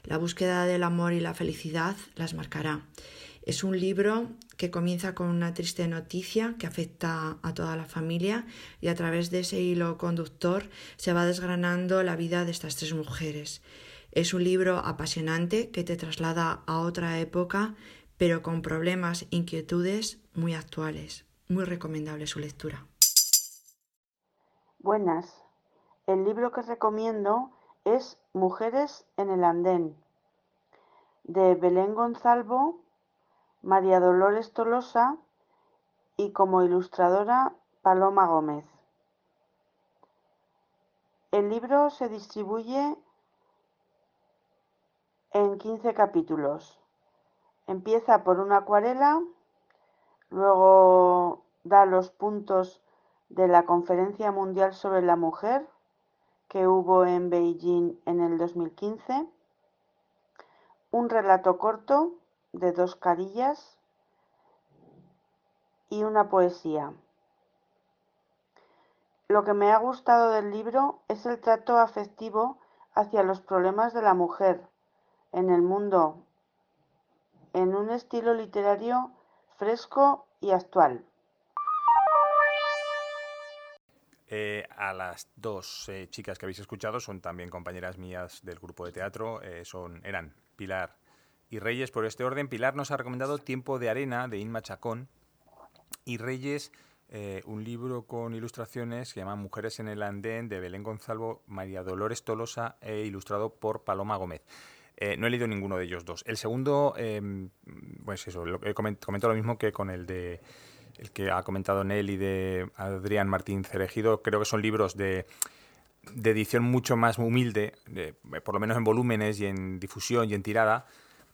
La búsqueda del amor y la felicidad las marcará. Es un libro que comienza con una triste noticia que afecta a toda la familia y a través de ese hilo conductor se va desgranando la vida de estas tres mujeres. Es un libro apasionante que te traslada a otra época, pero con problemas, inquietudes muy actuales. Muy recomendable su lectura. Buenas. El libro que recomiendo es Mujeres en el Andén, de Belén Gonzalvo María Dolores Tolosa y como ilustradora Paloma Gómez. El libro se distribuye en 15 capítulos. Empieza por una acuarela, luego da los puntos de la Conferencia Mundial sobre la Mujer que hubo en Beijing en el 2015, un relato corto de dos carillas y una poesía. Lo que me ha gustado del libro es el trato afectivo hacia los problemas de la mujer en el mundo, en un estilo literario fresco y actual. Eh, a las dos eh, chicas que habéis escuchado son también compañeras mías del grupo de teatro, eh, son, eran Pilar y Reyes, por este orden, Pilar nos ha recomendado Tiempo de Arena de Inma Chacón y Reyes eh, un libro con ilustraciones que llama Mujeres en el Andén de Belén Gonzalo, María Dolores Tolosa e ilustrado por Paloma Gómez. Eh, no he leído ninguno de ellos dos. El segundo, em, pues eso, lo, comento lo mismo que con el de el que ha comentado Nelly de Adrián Martín Cerejido. Creo que son libros de, de edición mucho más humilde, por lo menos en volúmenes y en difusión y en tirada,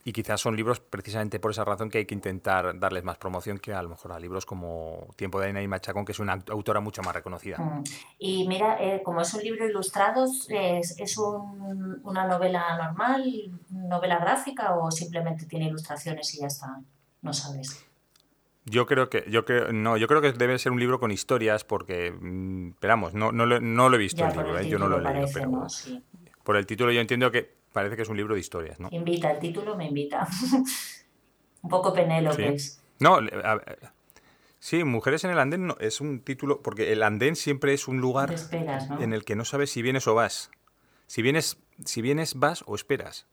y quizás son libros precisamente por esa razón que hay que intentar darles más promoción que a lo mejor a libros como Tiempo de Aina y Machacón, que es una autora mucho más reconocida. Mm. Y mira, eh, como es un libro ilustrado, ¿es, es una novela normal, novela gráfica o simplemente tiene ilustraciones y ya está? No sabes. Yo creo que yo creo no, yo creo que debe ser un libro con historias porque mm, esperamos, no, no, no, lo he visto el libro, ¿eh? yo no lo he leído, pero por el título yo entiendo que parece que es un libro de historias, ¿no? Invita, el título me invita. un poco Penélope. es. No, sí, Mujeres en el Andén es un título, porque el andén siempre es un lugar en el que no sabes si vienes o vas. Si vienes, si vienes vas o esperas.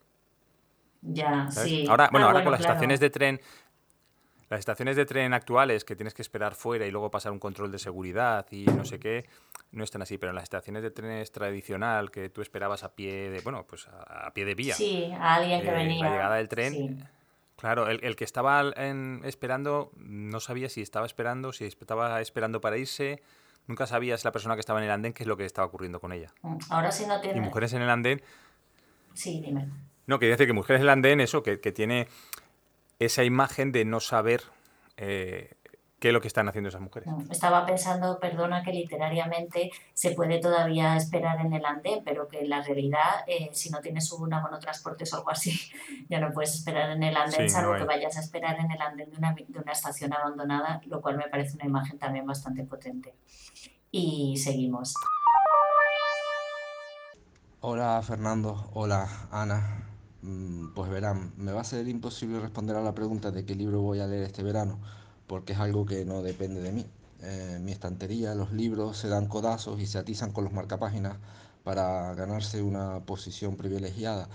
Ya, sí. Ahora, bueno, ah, ahora con las estaciones de tren, las estaciones de tren actuales que tienes que esperar fuera y luego pasar un control de seguridad y no sé qué, no están así, pero en las estaciones de trenes tradicional que tú esperabas a pie de, bueno, pues a, pie de vía. Sí, a alguien que eh, venía. La llegada del tren. Claro, el, que estaba esperando no sabía si estaba esperando, si estaba esperando para irse. Nunca sabías la persona que estaba en el andén qué es lo que estaba ocurriendo con ella. Mm, ahora sí no tiene. Y mujeres en el andén. Sí, dime. No, quería decir que mujeres en el andén, eso, que, que tiene esa imagen de no saber eh, qué es lo que están haciendo esas mujeres. Estaba pensando, perdona, que literariamente se puede todavía esperar en el andén, pero que en la realidad, eh, si no tienes un transportes o algo así, ya no puedes esperar en el andén, salvo que vayas a esperar en el andén de una, de una estación abandonada, lo cual me parece una imagen también bastante potente. Y seguimos. Hola Fernando, hola Ana. Mm, pues verán, me va a ser imposible responder a la pregunta de qué libro voy a leer este verano porque es algo que no depende de mí. En mi estantería los libros se dan codazos y se atizan con los marcapáginas para ganarse una posición privilegiada.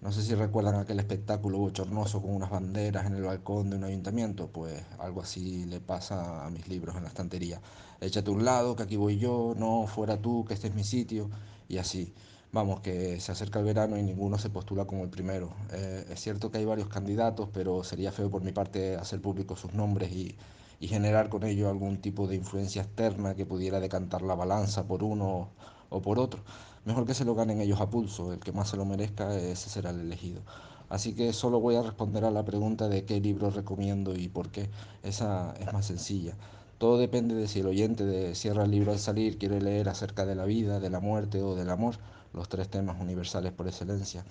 No sé si recuerdan aquel espectáculo bochornoso con unas banderas en el balcón de un ayuntamiento, pues algo así le pasa a mis libros en la estantería. Échate a un lado, que aquí voy yo, no, fuera tú, que este es mi sitio, y así. Vamos, que se acerca el verano y ninguno se postula como el primero. Eh, es cierto que hay varios candidatos, pero sería feo por mi parte hacer públicos sus nombres y, y, generar con ello algún tipo de influencia externa que pudiera decantar la balanza por uno o por otro. Mejor que se lo ganen ellos a pulso, el que más se lo merezca, ese será el elegido. Así que solo voy a responder a la pregunta de qué libro recomiendo y por qué. Esa es más sencilla. Todo depende de si el oyente de cierra el libro al salir quiere leer acerca de la vida, de la muerte o del amor los tres temas universales por excelencia.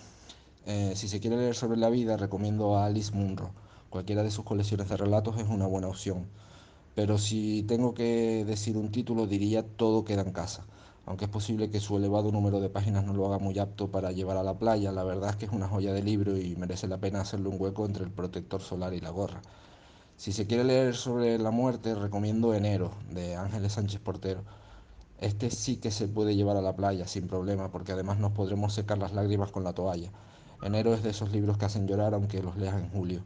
Eh, si se quiere leer sobre la vida, recomiendo a Alice Munro. Cualquiera de sus colecciones de relatos es una buena opción. Pero si tengo que decir un título, diría Todo queda en casa. Aunque es posible que su elevado número de páginas no lo haga muy apto para llevar a la playa, la verdad es que es una joya de libro y merece la pena hacerle un hueco entre el protector solar y la gorra. Si se quiere leer sobre la muerte, recomiendo Enero, de Ángeles Sánchez Portero este sí que se puede llevar a la playa sin problema, porque además nos podremos secar las lágrimas con la toalla. Enero es de esos libros que hacen llorar aunque los leas en julio.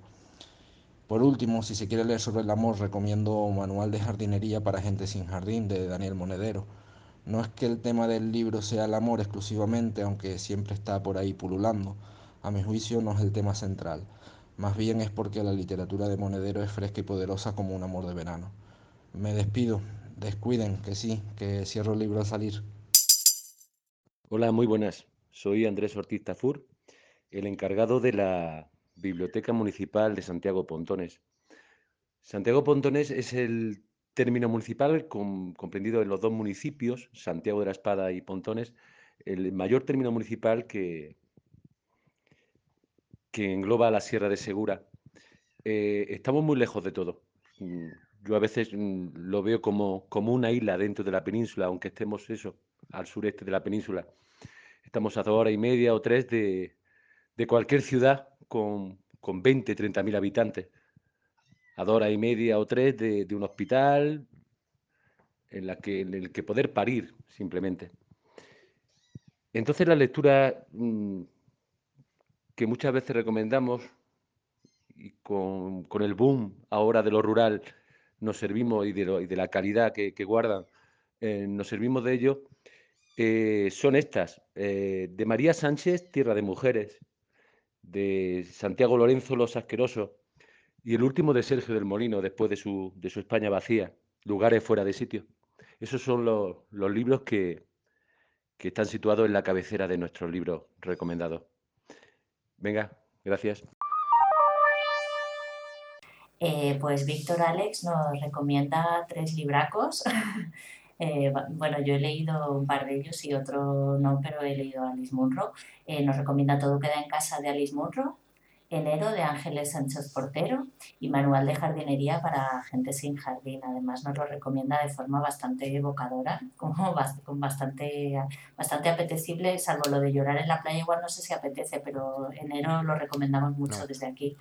Por último, si se quiere leer sobre el amor, recomiendo Manual de jardinería para gente sin jardín de Daniel Monedero. No es que el tema del libro sea el amor exclusivamente, aunque siempre está por ahí pululando. A mi juicio no es el tema central. Más bien es porque la literatura de Monedero es fresca y poderosa como un amor de verano. Me despido, Descuiden, que sí, que cierro el libro al salir. Hola, muy buenas. Soy Andrés Ortiz Tafur, el encargado de la Biblioteca Municipal de Santiago Pontones. Santiago Pontones es el término municipal comprendido en los dos municipios, Santiago de la Espada y Pontones, el mayor término municipal que, que engloba la Sierra de Segura. Eh, estamos muy lejos de todo. Yo a veces mm, lo veo como, como una isla dentro de la península, aunque estemos eso, al sureste de la península. Estamos a dos horas y media o tres de, cualquier ciudad con, con 20, 30 mil habitantes. A dos horas y media o tres de, un hospital en, la que, en el que poder parir, simplemente. Entonces la lectura mm, que muchas veces recomendamos y con, con, el boom ahora de lo rural nos servimos y de, la calidad que, guardan, eh, nos servimos de ello, eh, son estas. Eh, de María Sánchez, Tierra de Mujeres, de Santiago Lorenzo, Los Asquerosos, y el último de Sergio del Molino, después de su, de su España vacía, Lugares fuera de sitio. Esos son los, libros que, que están situados en la cabecera de nuestros libros recomendados. Venga, gracias. Eh, pues Víctor Alex nos recomienda tres libracos. Eh, bueno, yo he leído un par de ellos y otro no, pero he leído a Alice Munro. Eh, nos recomienda Todo queda en casa de Alice Munro, Enero de Ángeles Sánchez Portero y Manual de jardinería para gente sin jardín. Además nos lo recomienda de forma bastante evocadora, como con bastante, bastante apetecible, salvo lo de llorar en la playa, igual no sé si apetece, pero Enero lo recomendamos mucho desde aquí.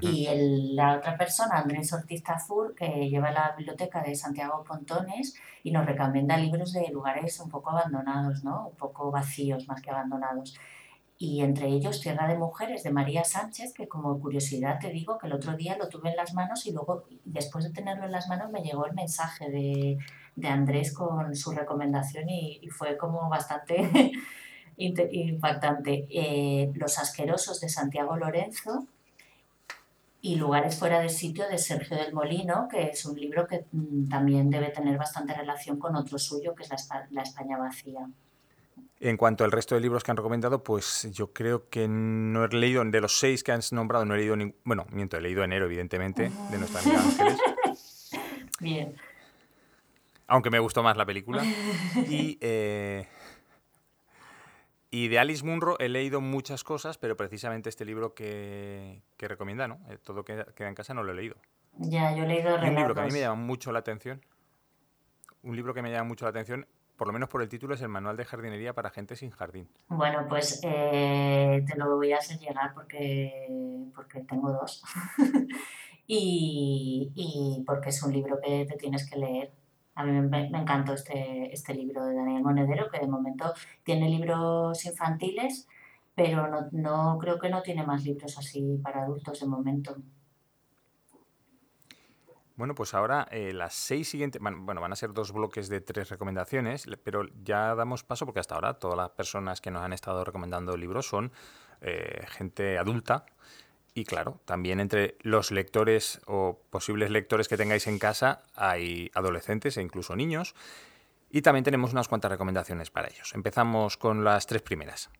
Y la otra persona, Andrés Ortiz Tafur, que lleva la biblioteca de Santiago Pontones y nos recomienda libros de lugares un poco abandonados, ¿no? Un poco vacíos más que abandonados. Y entre ellos Tierra de Mujeres de María Sánchez, que como curiosidad te digo que el otro día lo tuve en las manos y luego después de tenerlo en las manos me llegó el mensaje de, de Andrés con su recomendación y, fue como bastante impactante. Eh, Los Asquerosos de Santiago Lorenzo y Lugares fuera de sitio de Sergio del Molino, que es un libro que mm, también debe tener bastante relación con otro suyo, que es La, España vacía. En cuanto al resto de libros que han recomendado, pues yo creo que no he leído, de los seis que han nombrado, no he leído ningún. Bueno, miento, he leído Enero, evidentemente, de nuestra amiga Ángeles. Bien. Aunque me gustó más la película. Y eh, y de Alice Munro he leído muchas cosas, pero precisamente este libro que, que recomienda, ¿no? Eh, todo que queda en casa no lo he leído. Ya, yo he leído Un libro que a mí me llama mucho la atención. Un libro que me llama mucho la atención, por lo menos por el título, es el Manual de Jardinería para Gente sin Jardín. Bueno, pues eh, te lo voy a hacer llegar porque, porque tengo dos. y, y porque es un libro que te tienes que leer a mí me, encantó este, este libro de Daniel Monedero, que de momento tiene libros infantiles, pero no, no creo que no tiene más libros así para adultos de momento. Bueno, pues ahora eh, las seis siguientes, bueno, van a ser dos bloques de tres recomendaciones, pero ya damos paso porque hasta ahora todas las personas que nos han estado recomendando libros son eh, gente adulta y claro, también entre los lectores o posibles lectores que tengáis en casa hay adolescentes e incluso niños y también tenemos unas cuantas recomendaciones para ellos. Empezamos con las tres primeras.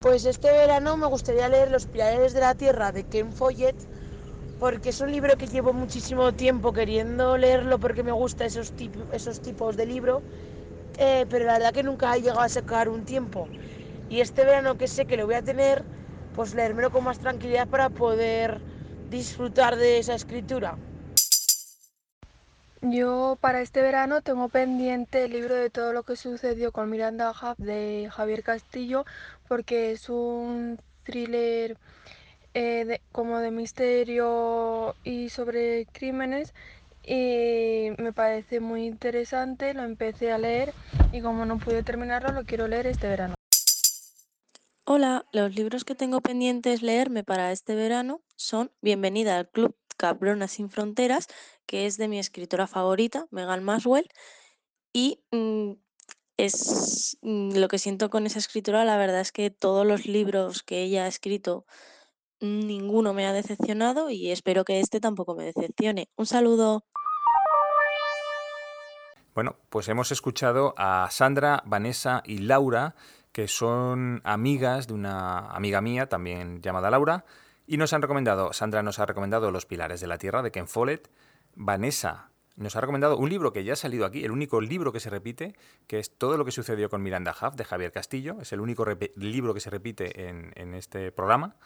Pues este verano me gustaría leer Los Pilares de la Tierra de Ken Follett porque es un libro que llevo muchísimo tiempo queriendo leerlo porque me gusta esos, esos tipos de libro, eh, pero la verdad que nunca he llegado a sacar un tiempo. Y este verano que sé que lo voy a tener, pues leérmelo con más tranquilidad para poder disfrutar de esa escritura. Yo para este verano tengo pendiente el libro de todo lo que sucedió con Miranda Huff de Javier Castillo porque es un thriller eh, como de misterio y sobre crímenes y me parece muy interesante, lo empecé a leer y como no pude terminarlo lo quiero leer este verano. Hola, los libros que tengo pendientes leerme para este verano son Bienvenida al Club Cabrona sin Fronteras, que es de mi escritora favorita, Megan Maswell, y mm, es mm, lo que siento con esa escritora, la verdad es que todos los libros que ella ha escrito ninguno me ha decepcionado y espero que este tampoco me decepcione. Un saludo. Bueno, pues hemos escuchado a Sandra, Vanessa y Laura, que son amigas de una amiga mía, también llamada Laura, y nos han recomendado, Sandra nos ha recomendado Los Pilares de la Tierra de Ken Follett, Vanessa nos ha recomendado un libro que ya ha salido aquí, el único libro que se repite, que es Todo lo que sucedió con Miranda Huff de Javier Castillo, es el único libro que se repite en este programa.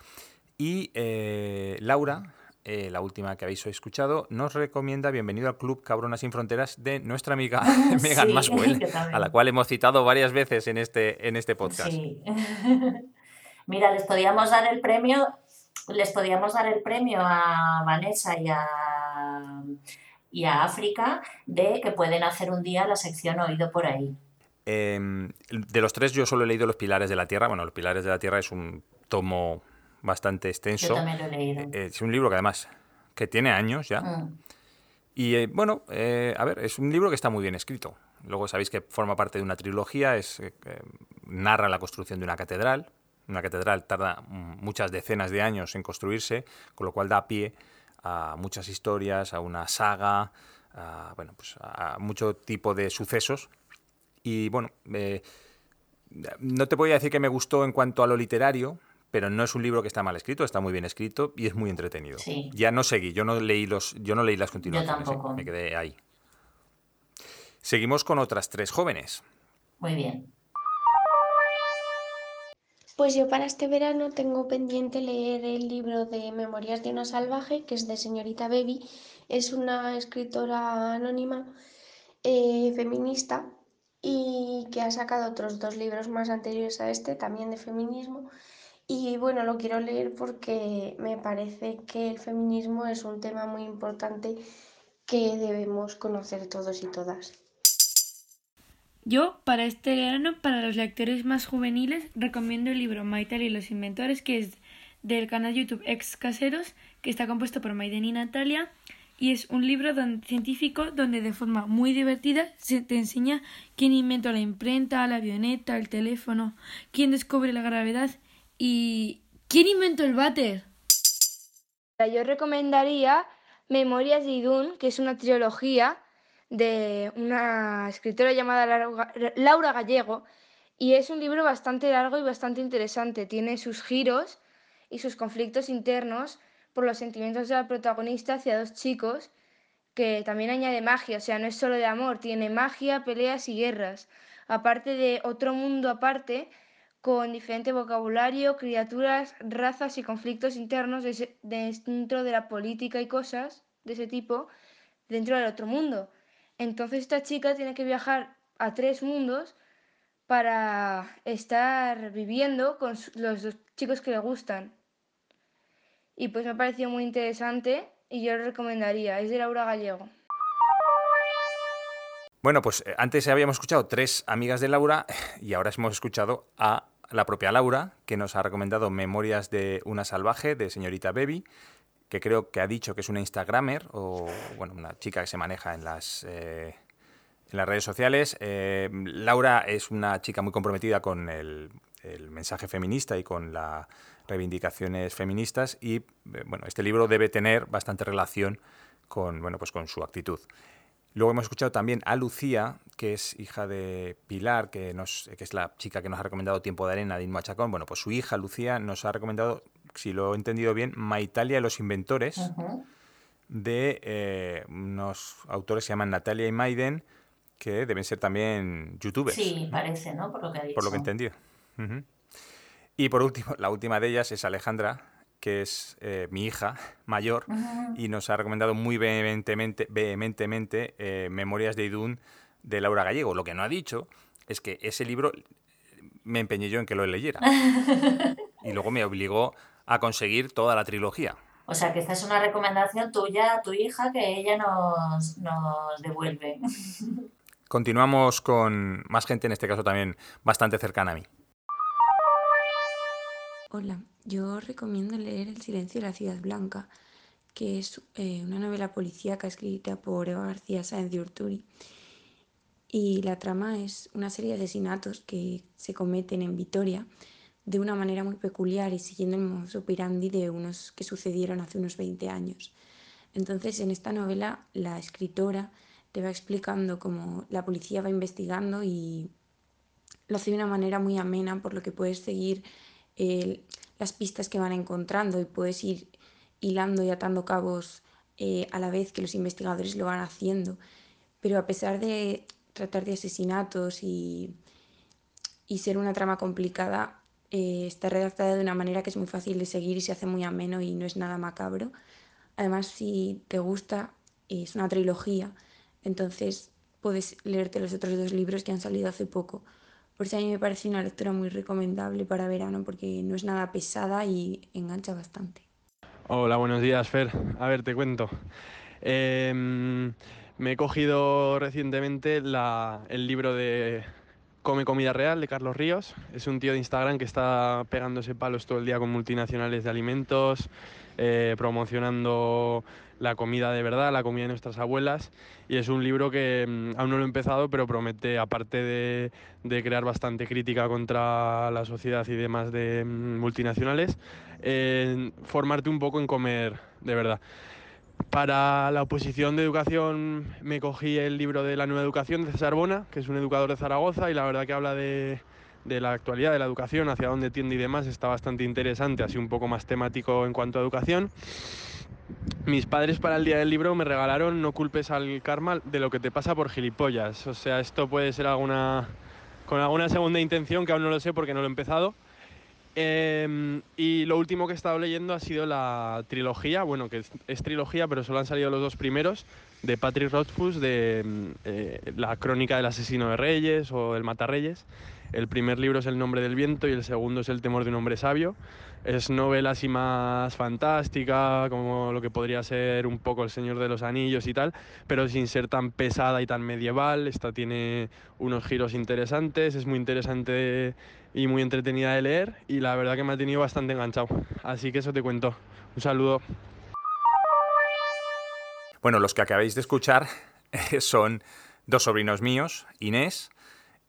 Y eh, Laura, eh, la última que habéis escuchado, nos recomienda Bienvenido al Club Cabronas sin Fronteras de nuestra amiga Megan Maswell, a la cual hemos citado varias veces en este, en este podcast. Sí. Mira, les podíamos dar el premio, les podíamos dar el premio a Vanessa y a, y a África de que pueden hacer un día la sección Oído por ahí. Em, de los tres yo solo he leído Los Pilares de la Tierra. Bueno, Los Pilares de la Tierra es un tomo bastante extenso. Eh, es un libro que además que tiene años ya. Mm. Y eh, bueno, eh, a ver, es un libro que está muy bien escrito. Luego sabéis que forma parte de una trilogía, es, narra la construcción de una catedral. Una catedral tarda muchas decenas de años en construirse, con lo cual da pie a muchas historias, a una saga, a, bueno, pues a mucho tipo de sucesos. Y bueno, no te voy a decir que me gustó en cuanto a lo literario, pero no es un libro que está mal escrito, está muy bien escrito y es muy entretenido. Ya no seguí, yo no leí los, yo no leí las continuaciones, ¿eh? me quedé ahí. Seguimos con otras tres jóvenes. Muy bien. Pues yo para este verano tengo pendiente leer el libro de Memorias de una salvaje, que es de señorita Baby. Es una escritora anónima eh, feminista y que ha sacado otros dos libros más anteriores a este, también de feminismo. Y bueno, lo quiero leer porque me parece que el feminismo es un tema muy importante que debemos conocer todos y todas. Yo, para este verano, para los lectores más juveniles, recomiendo el libro Maital y los inventores, que es del canal YouTube Ex Caseros, que está compuesto por Maiden y Natalia, y es un libro científico donde de forma muy divertida se te enseña quién inventó la imprenta, la avioneta, el teléfono, quién descubre la gravedad ¿Y quién inventó el váter? Yo recomendaría Memorias de Idún, que es una trilogía de una escritora llamada Laura Gallego, y es un libro bastante largo y bastante interesante. Tiene sus giros y sus conflictos internos por los sentimientos de la protagonista hacia dos chicos, que también añade magia, o sea, no es solo de amor, tiene magia, peleas y guerras, aparte de otro mundo aparte con diferente vocabulario, criaturas, razas y conflictos internos dentro de la política y cosas de ese tipo dentro del otro mundo. Entonces esta chica tiene que viajar a tres mundos para estar viviendo con los dos chicos que le gustan. Y pues me ha parecido muy interesante y yo lo recomendaría. Es de Laura Gallego. Bueno, pues eh, antes habíamos escuchado tres amigas de Laura y ahora hemos escuchado a la propia Laura, que nos ha recomendado Memorias de una salvaje de señorita Baby. que creo que ha dicho que es una Instagramer o bueno, una chica que se maneja en las, eh, en las redes sociales. Eh, Laura es una chica muy comprometida con el, mensaje feminista y con las reivindicaciones feministas y bueno, este libro debe tener bastante relación con, bueno, pues con su actitud. Luego hemos escuchado también a Lucía, que es hija de Pilar, que, nos, que es la chica que nos ha recomendado Tiempo de Arena de Inma Chacón. Bueno, pues su hija Lucía nos ha recomendado si lo he entendido bien, Maitalia y los inventores, de eh, unos autores que se llaman Natalia y Maiden, que deben ser también youtubers. Sí, parece, ¿no? Por lo que ha dicho. Por lo que he entendido. Y por último, la última de ellas es Alejandra, que es eh, mi hija mayor, y nos ha recomendado muy vehementemente, vehementemente eh, Memorias de Idún de Laura Gallego. Lo que no ha dicho es que ese libro me empeñé yo en que lo leyera. y luego me obligó a conseguir toda la trilogía. O sea que esta es una recomendación tuya a tu hija que ella nos, nos devuelve. Continuamos con más gente, en este caso también bastante cercana a mí. Hola, yo recomiendo leer El silencio de la ciudad blanca, que es eh, una novela policíaca escrita por Eva García Sáenz de Urturi. Y la trama es una serie de asesinatos que se cometen en Vitoria de una manera muy peculiar y siguiendo el modus operandi de unos que sucedieron hace unos 20 años. Entonces, en esta novela, la escritora te va explicando cómo la policía va investigando y lo hace de una manera muy amena, por lo que puedes seguir las pistas que van encontrando y puedes ir hilando y atando cabos eh, a la vez que los investigadores lo van haciendo. Pero a pesar de tratar de asesinatos y, y ser una trama complicada, eh, está redactada de una manera que es muy fácil de seguir y se hace muy ameno y no es nada macabro. Además, si te gusta, es una trilogía, entonces puedes leerte los otros dos libros que han salido hace poco. Por eso a mí me parece una lectura muy recomendable para verano porque no es nada pesada y engancha bastante. Hola, buenos días, Fer. A ver, te cuento. Em, me he cogido recientemente el libro de Come Comida Real de Carlos Ríos. Es un tío de Instagram que está pegándose palos todo el día con multinacionales de alimentos, eh, promocionando la comida de verdad, la comida de nuestras abuelas. Y es un libro que mm, aún no lo he empezado, pero promete, aparte de, crear bastante crítica contra la sociedad y demás de mm, multinacionales, eh, formarte un poco en comer de verdad. Para la oposición de educación me cogí el libro de la nueva educación de César Bona, que es un educador de Zaragoza y la verdad que habla de, la actualidad de la educación, hacia dónde tiende y demás, está bastante interesante, así un poco más temático en cuanto a educación. Mis padres para el día del libro me regalaron No culpes al karma de lo que te pasa por gilipollas. O sea, esto puede ser alguna con alguna segunda intención que aún no lo sé porque no lo he empezado Em, y lo último que he estado leyendo ha sido la trilogía, bueno, que es, trilogía, pero solo han salido los dos primeros, de Patrick Rothfuss, de em, eh, La crónica del asesino de reyes o El matarreyes. El primer libro es El nombre del viento y el segundo es El temor de un hombre sabio. Es novela así más fantástica, como lo que podría ser un poco El Señor de los Anillos y tal, pero sin ser tan pesada y tan medieval. Esta tiene unos giros interesantes, es muy interesante y muy entretenida de leer y la verdad que me ha tenido bastante enganchado. Así que eso te cuento. Un saludo. Bueno, los que acabáis de escuchar son dos sobrinos míos, Inés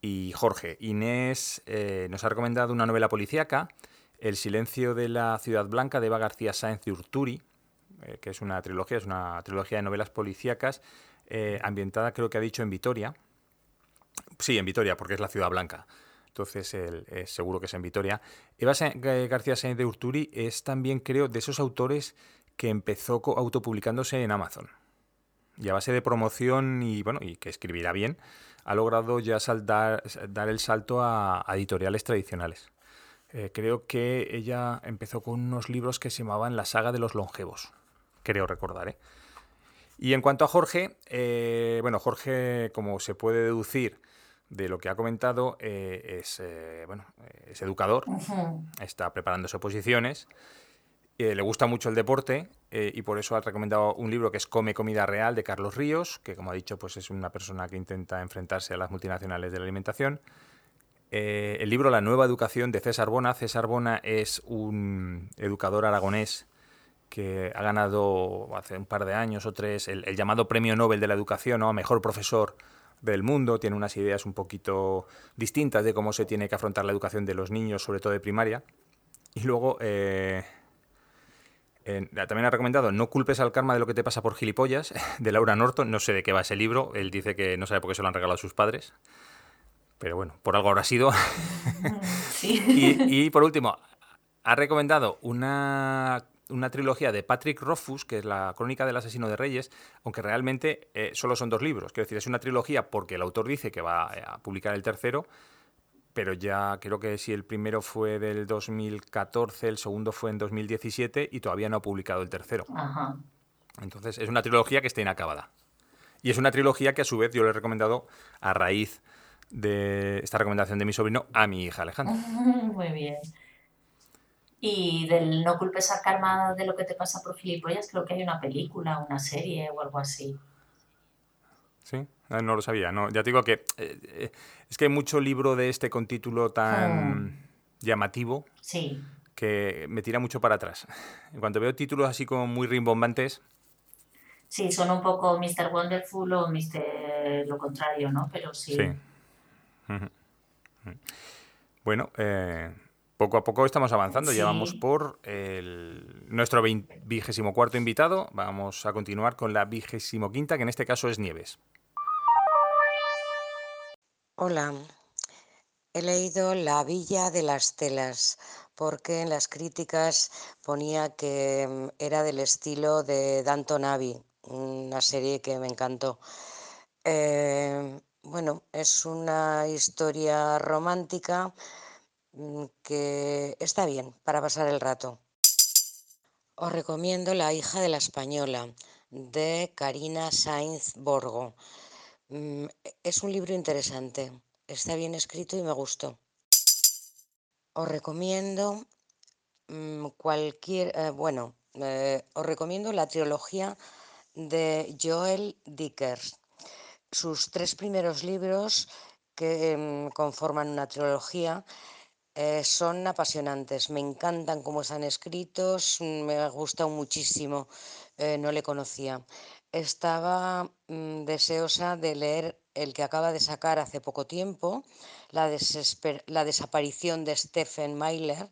y Jorge. Inés eh, nos ha recomendado una novela policíaca, El silencio de la ciudad blanca de Eva García Sáenz de Urturi, eh, que es una trilogía, es una trilogía de novelas policíacas eh, ambientada, creo que ha dicho, en Vitoria. Sí, en Vitoria, porque es la ciudad blanca entonces el, seguro que es en Vitoria. Eva García Sáenz de Urturi es también, creo, de esos autores que empezó autopublicándose en Amazon. Y a base de promoción y, bueno, y que escribirá bien, ha logrado ya dar el salto a, editoriales tradicionales. Eh, creo que ella empezó con unos libros que se llamaban La saga de los longevos, creo recordar. ¿eh? Y en cuanto a Jorge, eh, bueno, Jorge, como se puede deducir, de lo que ha comentado es, bueno, es educador, está preparando oposiciones, le gusta mucho el deporte y por eso ha recomendado un libro que es Come Comida Real de Carlos Ríos, que como ha dicho pues es una persona que intenta enfrentarse a las multinacionales de la alimentación. el libro La nueva educación de César Bona. César Bona es un educador aragonés que ha ganado hace un par de años o tres el, llamado Premio Nobel de la Educación, ¿no? Mejor profesor del mundo, tiene unas ideas un poquito distintas de cómo se tiene que afrontar la educación de los niños, sobre todo de primaria. Y luego eh, también ha recomendado No culpes al karma de lo que te pasa por gilipollas, de Laura Norton. No sé de qué va ese libro. Él dice que no sabe por qué se lo han regalado sus padres. Pero bueno, por algo habrá sido. y, por último, ha recomendado una, trilogía de Patrick Rothfuss, que es la crónica del asesino de reyes, aunque realmente eh, solo son dos libros. Quiero decir, es una trilogía porque el autor dice que va a publicar el tercero, pero ya creo que si el primero fue del 2014, el segundo fue en 2017 y todavía no ha publicado el tercero. Entonces es una trilogía que está inacabada. Y es una trilogía que a su vez yo le he recomendado a raíz de esta recomendación de mi sobrino a mi hija Alejandra. Muy bien. Y del no culpes a karma de lo que te pasa por gilipollas, creo que hay una película, una serie o algo así. Sí, no lo sabía. No, ya te digo que eh, eh, es que hay mucho libro de este con título tan ah. llamativo sí. que me tira mucho para atrás. En cuanto veo títulos así como muy rimbombantes. Sí, son un poco Mr. Wonderful o Mr. lo contrario, ¿no? Pero sí. Sí. Bueno, eh, poco a poco estamos avanzando. Ya vamos por el, nuestro vigésimo cuarto invitado. Vamos a continuar con la vigésimo quinta, que en este caso es Nieves. Hola, he leído La Villa de las Telas porque en las críticas ponía que mm, era del estilo de Danton Abbey, una serie que me encantó. Eh, bueno, es una historia romántica que está bien para pasar el rato. Os recomiendo La hija de la española de Karina Sainz Borgo. Mm, e, es un libro interesante, está bien escrito y me gustó. Os recomiendo mm, cualquier, eh, bueno, eh, os recomiendo la trilogía de Joel Dickers. Sus tres primeros libros que conforman una trilogía eh, son apasionantes, me encantan cómo están escritos, me ha gustado muchísimo, no le conocía. Estaba mm, deseosa de leer el que acaba de sacar hace poco tiempo, La, desaparición de Stephen Myler,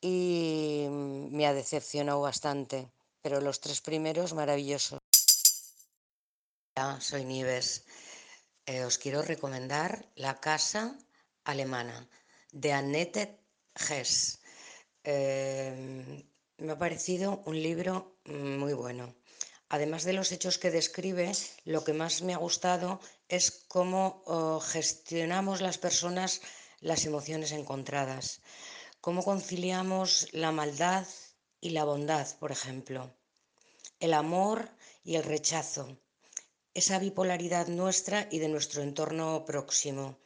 y mm, me ha decepcionado bastante, pero los tres primeros maravillosos. Hola, soy Nieves. Eh, os quiero recomendar La casa alemana de Annette Hess. Eh, me ha parecido un libro mm, muy bueno. Además de los hechos que describe, lo que más me ha gustado es cómo oh, gestionamos las personas las emociones encontradas, cómo conciliamos la maldad y la bondad, por ejemplo, el amor y el rechazo, esa bipolaridad nuestra y de nuestro entorno próximo.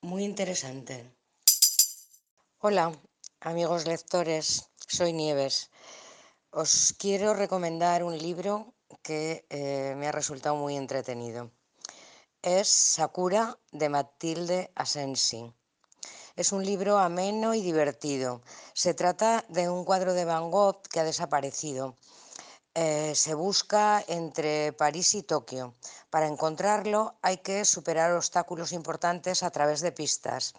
Muy interesante. Hola, amigos lectores, soy Nieves. Os quiero recomendar un libro que eh, me ha resultado muy entretenido. Es Sakura de Matilde Asensi. Es un libro ameno y divertido. Se trata de un cuadro de Van Gogh que ha desaparecido. Eh, se busca entre París y Tokio. Para encontrarlo hay que superar obstáculos importantes a través de pistas.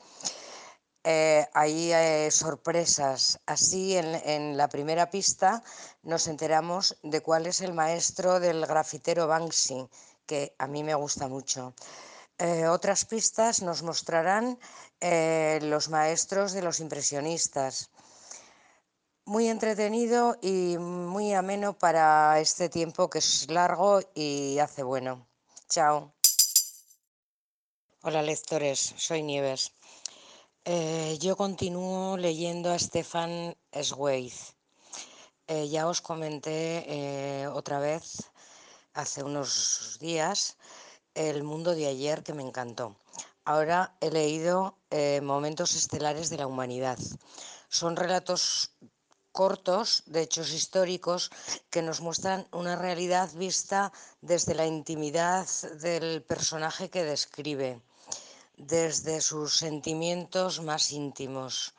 Eh, hay eh, sorpresas. Así, en, la primera pista nos enteramos de cuál es el maestro del grafitero Banksy, que a mí me gusta mucho. Eh, otras pistas nos mostrarán los maestros de los impresionistas. Muy entretenido y muy ameno para este tiempo que es largo y hace bueno. Chao. Hola lectores, soy Nieves. Eh, yo continúo leyendo a Stefan Zweig. Eh, ya os comenté eh, otra vez hace unos días El mundo de ayer que me encantó. Ahora he leído Momentos estelares de la humanidad. Son relatos cortos de hechos históricos que nos muestran una realidad vista desde la intimidad del personaje que describe desde sus sentimientos más íntimos.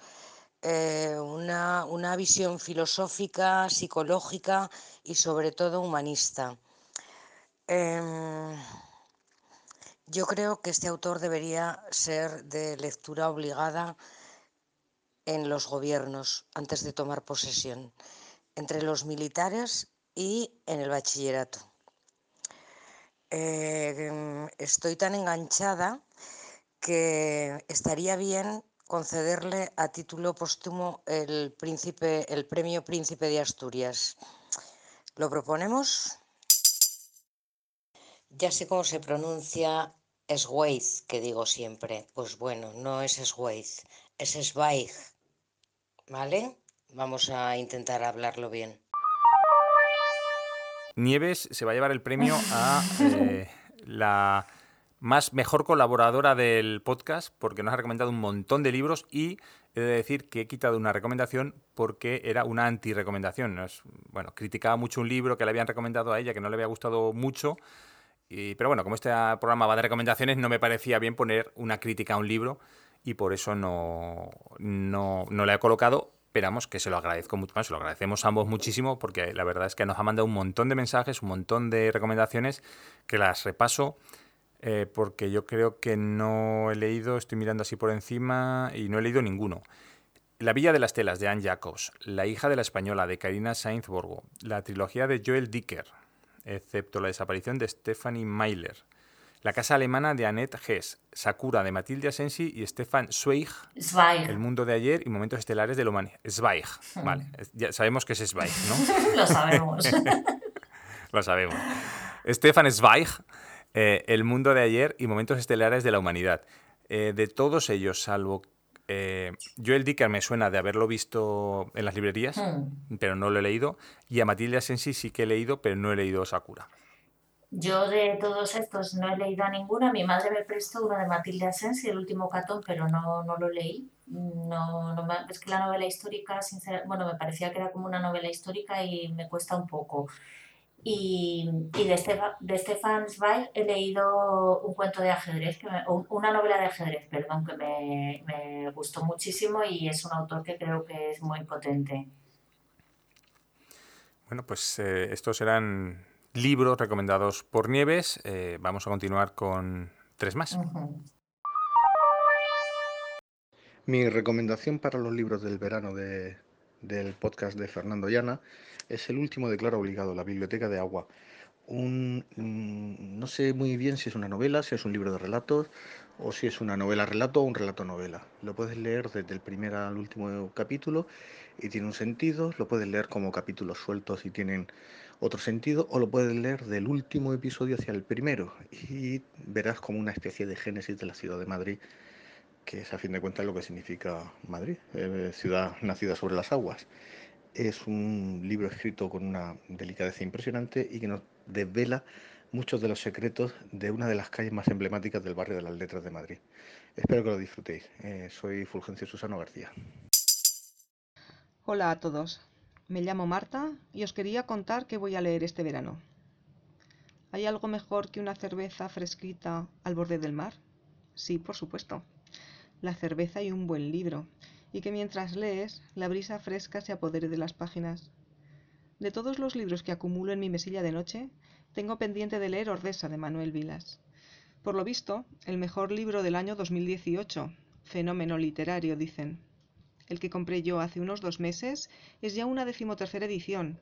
eh, una, una, visión filosófica, psicológica y sobre todo humanista. Em, yo creo que este autor debería ser de lectura obligada en los gobiernos antes de tomar posesión, entre los militares y en el bachillerato. Eh, estoy tan enganchada que estaría bien concederle a título póstumo el, príncipe, el premio Príncipe de Asturias. ¿Lo proponemos? Ya sé cómo se pronuncia Schweitz, que digo siempre. Pues bueno, no es Schweitz, es Zweig. ¿Vale? Vamos a intentar hablarlo bien. Nieves se va a llevar el premio a eh, la más mejor colaboradora del podcast porque nos ha recomendado un montón de libros y he de decir que he quitado una recomendación porque era una anti-recomendación. Bueno, criticaba mucho un libro que le habían recomendado a ella que no le había gustado mucho. pero bueno, como este programa va de recomendaciones, no me parecía bien poner una crítica a un libro y por eso no, no, no le he colocado. Esperamos que se lo agradezco mucho, se lo agradecemos ambos muchísimo porque la verdad es que nos ha mandado un montón de mensajes, un montón de recomendaciones que las repaso eh, porque yo creo que no he leído, estoy mirando así por encima y no he leído ninguno. La Villa de las Telas de Anne Jacobs, La hija de la española de Karina Sainz Borgo, la trilogía de Joel Dicker, excepto la desaparición de Stephanie Mailer, La casa alemana de Annette Hess, Sakura de Matilde Asensi y Stefan Zweig, El mundo de ayer y momentos estelares de la humanidad. Zweig, hmm. vale, ya sabemos que es Zweig, ¿no? Lo sabemos. Lo sabemos. Stefan Zweig eh, el mundo de ayer y Momentos estelares de la humanidad. Eh, de todos ellos, salvo eh, Joel Dicker me suena de haberlo visto en las librerías, hmm. pero no lo he leído. Y a Matilde Asensi sí que he leído, pero no he leído Sakura. Yo de todos estos no he leído a ninguna. Mi madre me prestó uno de Matilde Asensi, el último catón, pero no, no lo leí. No, no es que la novela histórica, bueno, me parecía que era como una novela histórica y me cuesta un poco. Y, de, Stefan, de Stefan Zweig he leído un cuento de ajedrez, que una novela de ajedrez, perdón, que me, me, gustó muchísimo y es un autor que creo que es muy potente. Bueno, pues eh, estos eran libros recomendados por Nieves. Eh, vamos a continuar con tres más. Mi recomendación para los libros del verano de, del podcast de Fernando Llana es el último declaro obligado, La Biblioteca de Agua. Un, mm, no sé muy bien si es una novela, si es un libro de relatos o si es una novela relato o un relato novela. Lo puedes leer desde el primer al último capítulo y tiene un sentido, lo puedes leer como capítulos sueltos y tienen otro sentido, o lo puedes leer del último episodio hacia el primero y verás como una especie de génesis de la ciudad de Madrid, que es a fin de cuentas lo que significa Madrid, eh, ciudad nacida sobre las aguas. Es un libro escrito con una delicadeza impresionante y que nos desvela muchos de los secretos de una de las calles más emblemáticas del barrio de las Letras de Madrid. Espero que lo disfrutéis. Eh, soy Fulgencio Susano García. Hola a todos. Me llamo Marta y os quería contar qué voy a leer este verano. ¿Hay algo mejor que una cerveza fresquita al borde del mar? Sí, por supuesto. La cerveza y un buen libro y que mientras lees la brisa fresca se apodere de las páginas. De todos los libros que acumulo en mi mesilla de noche, tengo pendiente de leer Ordesa de Manuel Vilas. Por lo visto, el mejor libro del año 2018. Fenómeno literario, dicen. El que compré yo hace unos dos meses es ya una decimotercera edición,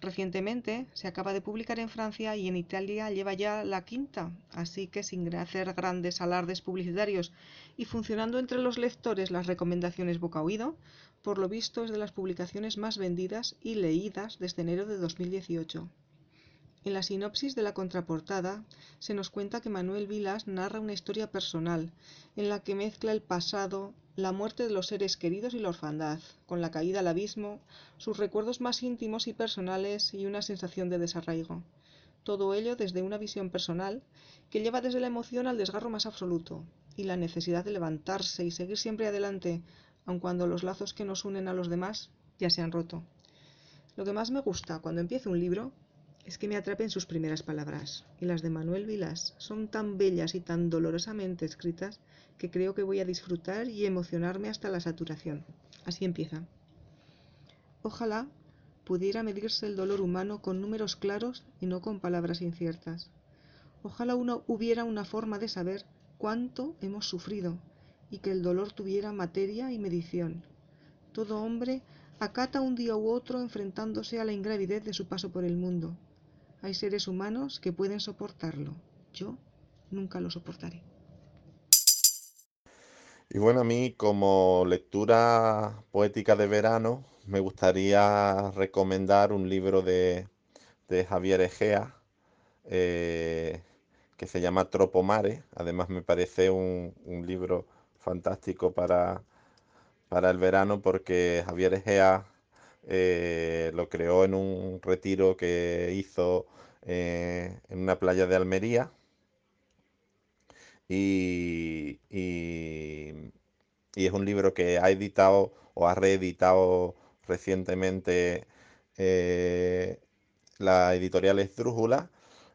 Recientemente se acaba de publicar en Francia y en Italia lleva ya la quinta, así que sin hacer grandes alardes publicitarios y funcionando entre los lectores las recomendaciones boca oído, por lo visto es de las publicaciones más vendidas y leídas desde enero de 2018. En la sinopsis de la contraportada se nos cuenta que Manuel Vilas narra una historia personal, en la que mezcla el pasado, la muerte de los seres queridos y la orfandad, con la caída al abismo, sus recuerdos más íntimos y personales y una sensación de desarraigo. Todo ello desde una visión personal que lleva desde la emoción al desgarro más absoluto y la necesidad de levantarse y seguir siempre adelante, aun cuando los lazos que nos unen a los demás ya se han roto. Lo que más me gusta cuando empiezo un libro es que me atrapen sus primeras palabras, y las de Manuel Vilas son tan bellas y tan dolorosamente escritas que creo que voy a disfrutar y emocionarme hasta la saturación. Así empieza. Ojalá pudiera medirse el dolor humano con números claros y no con palabras inciertas. Ojalá uno hubiera una forma de saber cuánto hemos sufrido y que el dolor tuviera materia y medición. Todo hombre acata un día u otro enfrentándose a la ingravidez de su paso por el mundo. Hay seres humanos que pueden soportarlo. Yo nunca lo soportaré. Y bueno, a mí como lectura poética de verano me gustaría recomendar un libro de, Javier Egea eh, que se llama Tropomare. Además me parece un, libro fantástico para, para, el verano porque Javier Egea eh, lo creó en un retiro que hizo eh, en una playa de Almería y, es un libro que ha editado o ha reeditado recientemente eh, la editorial Esdrújula,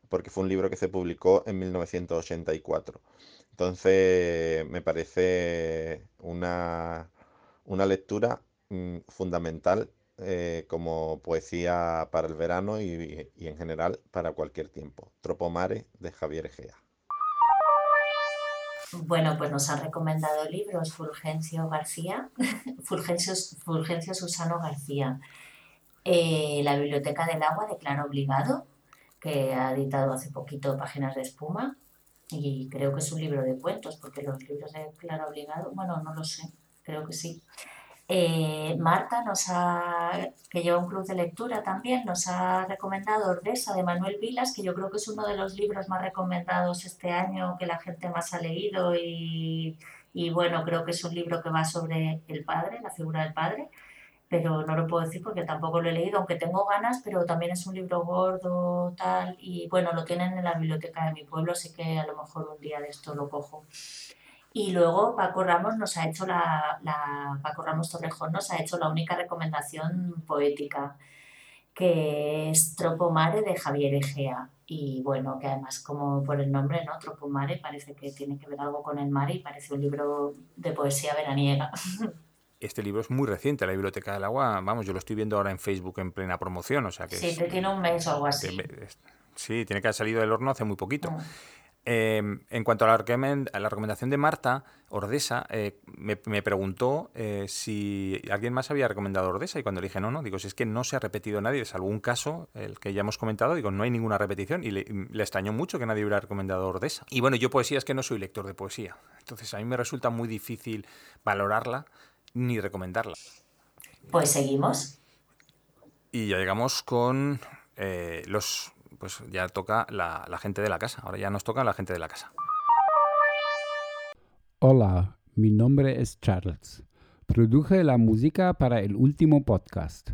porque fue un libro que se publicó en 1984. Entonces me parece una, lectura mm, fundamental eh, como poesía para el verano y, en general para cualquier tiempo. Tropomare de Javier Egea. Bueno, pues nos han recomendado libros Fulgencio García, Fulgencio, Fulgencio Susano García, eh, La Biblioteca del Agua de Claro Obligado, que ha editado hace poquito Páginas de Espuma, y creo que es un libro de cuentos, porque los libros de Claro Obligado, bueno, no lo sé, creo que sí. Eh, Marta, nos ha, que lleva un club de lectura también, nos ha recomendado Ordesa de Manuel Vilas, que yo creo que es uno de los libros más recomendados este año, que la gente más ha leído y, y bueno, creo que es un libro que va sobre el padre, la figura del padre, pero no lo puedo decir porque tampoco lo he leído, aunque tengo ganas, pero también es un libro gordo, tal, y bueno, lo tienen en la biblioteca de mi pueblo, así que a lo mejor un día de esto lo cojo. Y luego Paco Ramos nos ha hecho la, la Paco Ramos Torrejón nos ha hecho la única recomendación poética, que es Tropomare de Javier Egea. Y bueno, que además como por el nombre, ¿no? Tropomare parece que tiene que ver algo con el mar y parece un libro de poesía veraniega. Este libro es muy reciente, la Biblioteca del Agua, vamos, yo lo estoy viendo ahora en Facebook en plena promoción, o sea que... Sí, te tiene un mes o algo así. Sí, tiene que haber salido del horno hace muy poquito. Mm. Em, en cuanto a la, recomendación de Marta, Ordesa, eh, me, preguntó eh, si alguien más había recomendado Ordesa y cuando le dije no, no, digo, si es que no se ha repetido nadie, salvo un caso, el que ya hemos comentado, digo, no hay ninguna repetición y le, extrañó mucho que nadie hubiera recomendado Ordesa. Y bueno, yo poesía es que no soy lector de poesía, entonces a mí me resulta muy difícil valorarla ni recomendarla. Pues seguimos. Y ya llegamos con eh, los pues ya toca la, la gente de la casa. Ahora ya nos toca la gente de la casa. Hola, mi nombre es Charles. Produje la música para el último podcast.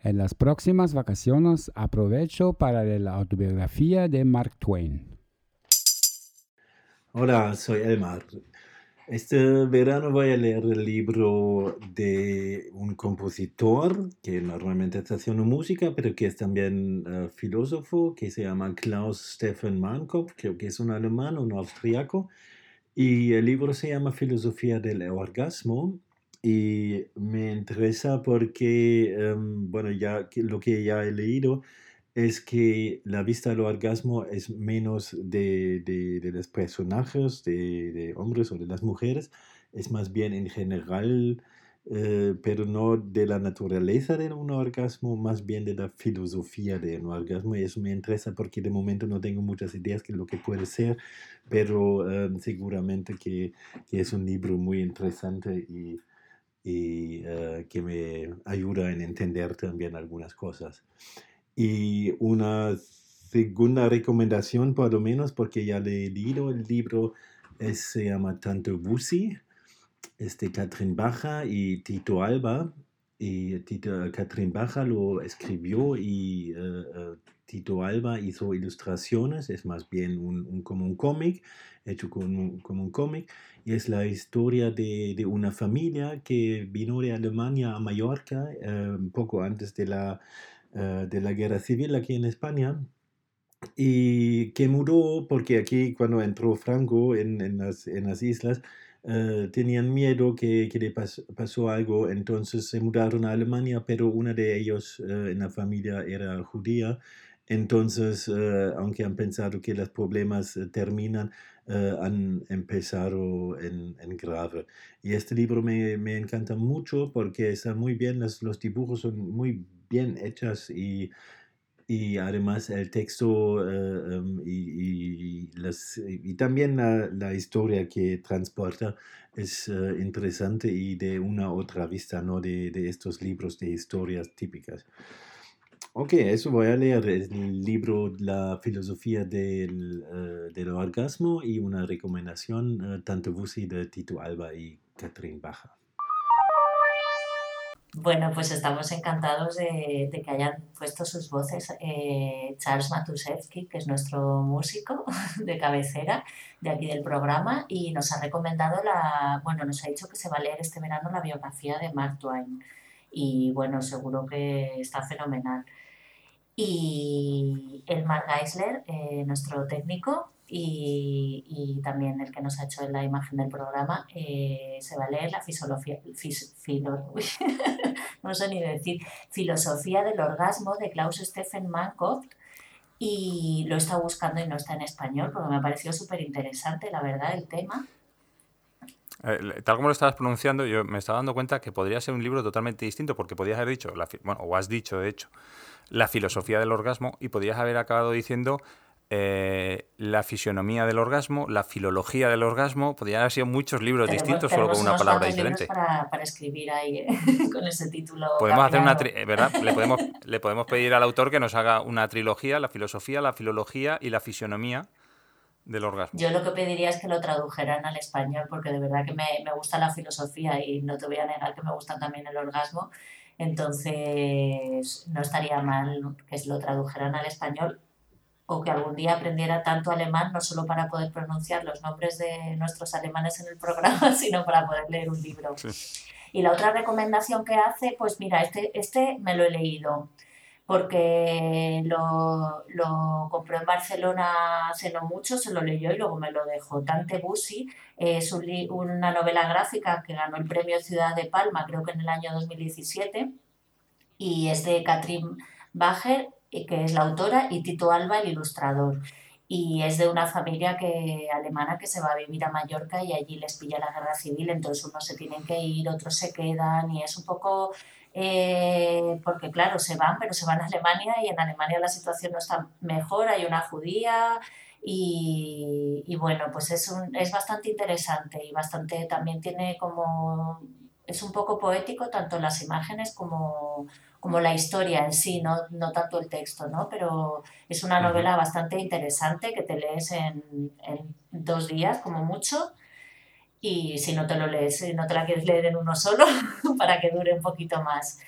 En las próximas vacaciones aprovecho para la autobiografía de Mark Twain. Hola, soy Elmar. Este verano voy a leer el libro de un compositor que normalmente está haciendo música, pero que es también uh, filósofo, que se llama Klaus Stefan Mankopf, creo que es un alemán, un austriaco, y el libro se llama Filosofía del Orgasmo, y me interesa porque, um, bueno, ya lo que ya he leído, es que la vista del orgasmo es menos de, de, los personajes, de, de, hombres o de las mujeres, es más bien en general, eh, pero no de la naturaleza de un orgasmo, más bien de la filosofía de un orgasmo. Y eso me interesa porque de momento no tengo muchas ideas de lo que puede ser, pero eh, seguramente que, que, es un libro muy interesante y, y eh, que me ayuda en entender también algunas cosas. Y una segunda recomendación, por lo menos, porque ya le he leído el libro, se llama Tanto Bussi, es de Catherine Baja y Tito Alba. Y Tito, Catherine Baja lo escribió y eh, eh, Tito Alba hizo ilustraciones, es más bien un, como un cómic, hecho como, como un cómic, y es la historia de, de, una familia que vino de Alemania a Mallorca un eh, poco antes de la eh, de la guerra civil aquí en España y que mudó porque aquí cuando entró Franco en, en, las, en las, islas eh, tenían miedo que, que le pasó algo, entonces se mudaron a Alemania, pero una de ellos en la familia era judía. Entonces, aunque han pensado que los problemas terminan, han empezado en, en, grave. Y este libro me, me, encanta mucho porque está muy bien, los, los dibujos son muy bien hechos y y además el texto eh, em, y, y, también la, historia que transporta es eh, interesante y de una otra vista, ¿no? De, de, estos libros de historias típicas. Ok, eso voy a leer el libro La filosofía del, eh, del orgasmo y una recomendación, tanto Bussi de Tito Alba y Catherine Baja. Bueno, pues estamos encantados de, que hayan puesto sus voces eh, Charles Matuszewski, que es nuestro músico de cabecera de aquí del programa, y nos ha recomendado la, bueno, nos ha dicho que se va a leer este verano la biografía de Mark Twain. Y bueno, seguro que está fenomenal. Y Elmar Geisler, eh, nuestro técnico, y, también el que nos ha hecho la imagen del programa, eh, se va a leer la filosofía, no sé ni decir, filosofía del orgasmo de Klaus Stephen Mankoff y lo estado buscando y no está en español porque me ha parecido súper interesante, la verdad, el tema. Eh, tal como lo estabas pronunciando, yo me estaba dando cuenta que podría ser un libro totalmente distinto porque podías haber dicho, bueno, o has dicho de hecho, la filosofía del orgasmo y podrías haber acabado diciendo eh, la fisionomía del orgasmo, la filología del orgasmo, podrían haber sido muchos libros distintos solo con una palabra diferente. Para, para, escribir ahí eh, con ese título. Podemos hacer una eh, ¿verdad? Le podemos, le podemos pedir al autor que nos haga una trilogía, la filosofía, la filología y la fisionomía del orgasmo. Yo lo que pediría es que lo tradujeran al español, porque de verdad que me, me gusta la filosofía y no te voy a negar que me gusta también el orgasmo. Entonces, no estaría mal que lo tradujeran al español o que algún día aprendiera tanto alemán, no solo para poder pronunciar los nombres de nuestros alemanes en el programa, sino para poder leer un libro. Y la otra recomendación que hace, pues mira, este, este me lo he leído porque lo, lo compró en Barcelona hace no mucho, se lo leyó y luego me lo dejó. Tante Bussi es una novela gráfica que ganó el premio Ciudad de Palma, creo que en el año 2017, y es de Katrin Bacher que es la autora, y Tito Alba, el ilustrador. Y es de una familia que, alemana que se va a vivir a Mallorca y allí les pilla la guerra civil, entonces unos se tienen que ir, otros se quedan y es un poco... Eh, porque claro, se van, pero se van a Alemania y en Alemania la situación no está mejor, hay una judía y, y bueno, pues es, un, es bastante interesante y bastante también tiene como... es un poco poético tanto las imágenes como como la historia en sí, no, no tanto el texto, ¿no? Pero es una novela bastante interesante que te lees en, en, dos días, como mucho, y si no te lo lees, no te la quieres leer en uno solo, para que dure un poquito más.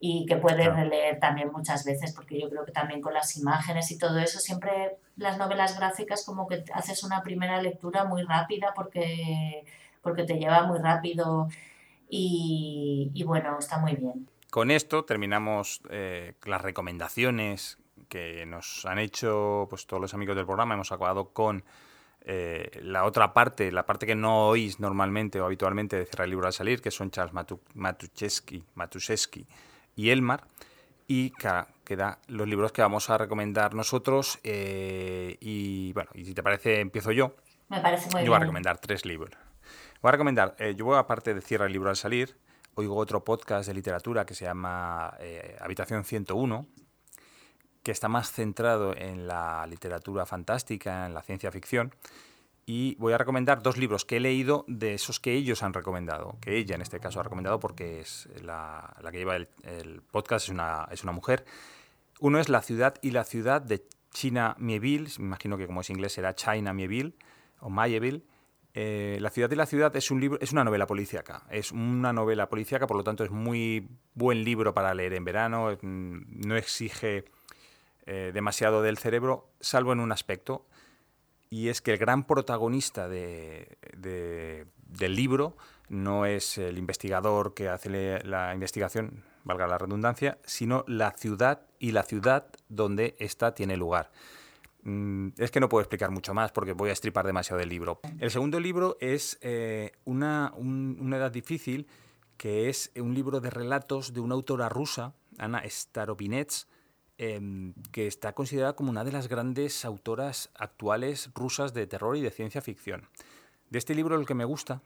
Y que puedes releer también muchas veces, porque yo creo que también con las imágenes y todo eso, siempre las novelas gráficas como que haces una primera lectura muy rápida porque, porque te lleva muy rápido y, y bueno, está muy bien. Con esto terminamos eh, las recomendaciones que nos han hecho pues, todos los amigos del programa. Hemos acabado con eh, la otra parte, la parte que no oís normalmente o habitualmente de Cerrar el Libro al Salir, que son Charles Matuszewski, y Elmar. Y queda los libros que vamos a recomendar nosotros. Eh, y bueno, y si te parece, empiezo yo. Me parece muy yo voy a recomendar tres libros. Voy a recomendar, yo voy aparte de Cierra el Libro al Salir, oigo otro podcast de literatura que se llama eh, Habitación 101, que está más centrado en la literatura fantástica, en la ciencia ficción. Y voy a recomendar dos libros que he leído de esos que ellos han recomendado, que ella en este caso ha recomendado porque es la, que lleva el, podcast, es una, es una mujer. Uno es La ciudad y la ciudad de China Mieville, me imagino que como es inglés será China Mieville o Mayeville eh, la ciudad de la ciudad es un libro, es una novela policíaca. Es una novela policíaca, por lo tanto es muy buen libro para leer en verano. Mm, no exige eh, demasiado del cerebro, salvo en un aspecto, y es que el gran protagonista del libro no es el investigador que hace la investigación, valga la redundancia, sino la ciudad y la ciudad donde ésta tiene lugar. Mm, es que no puedo explicar mucho más porque voy a estripar demasiado del libro. El segundo libro es eh, una, una edad difícil, que es un libro de relatos de una autora rusa, Ana Staropinets, em, que está considerada como una de las grandes autoras actuales rusas de terror y de ciencia ficción. De este libro lo que me gusta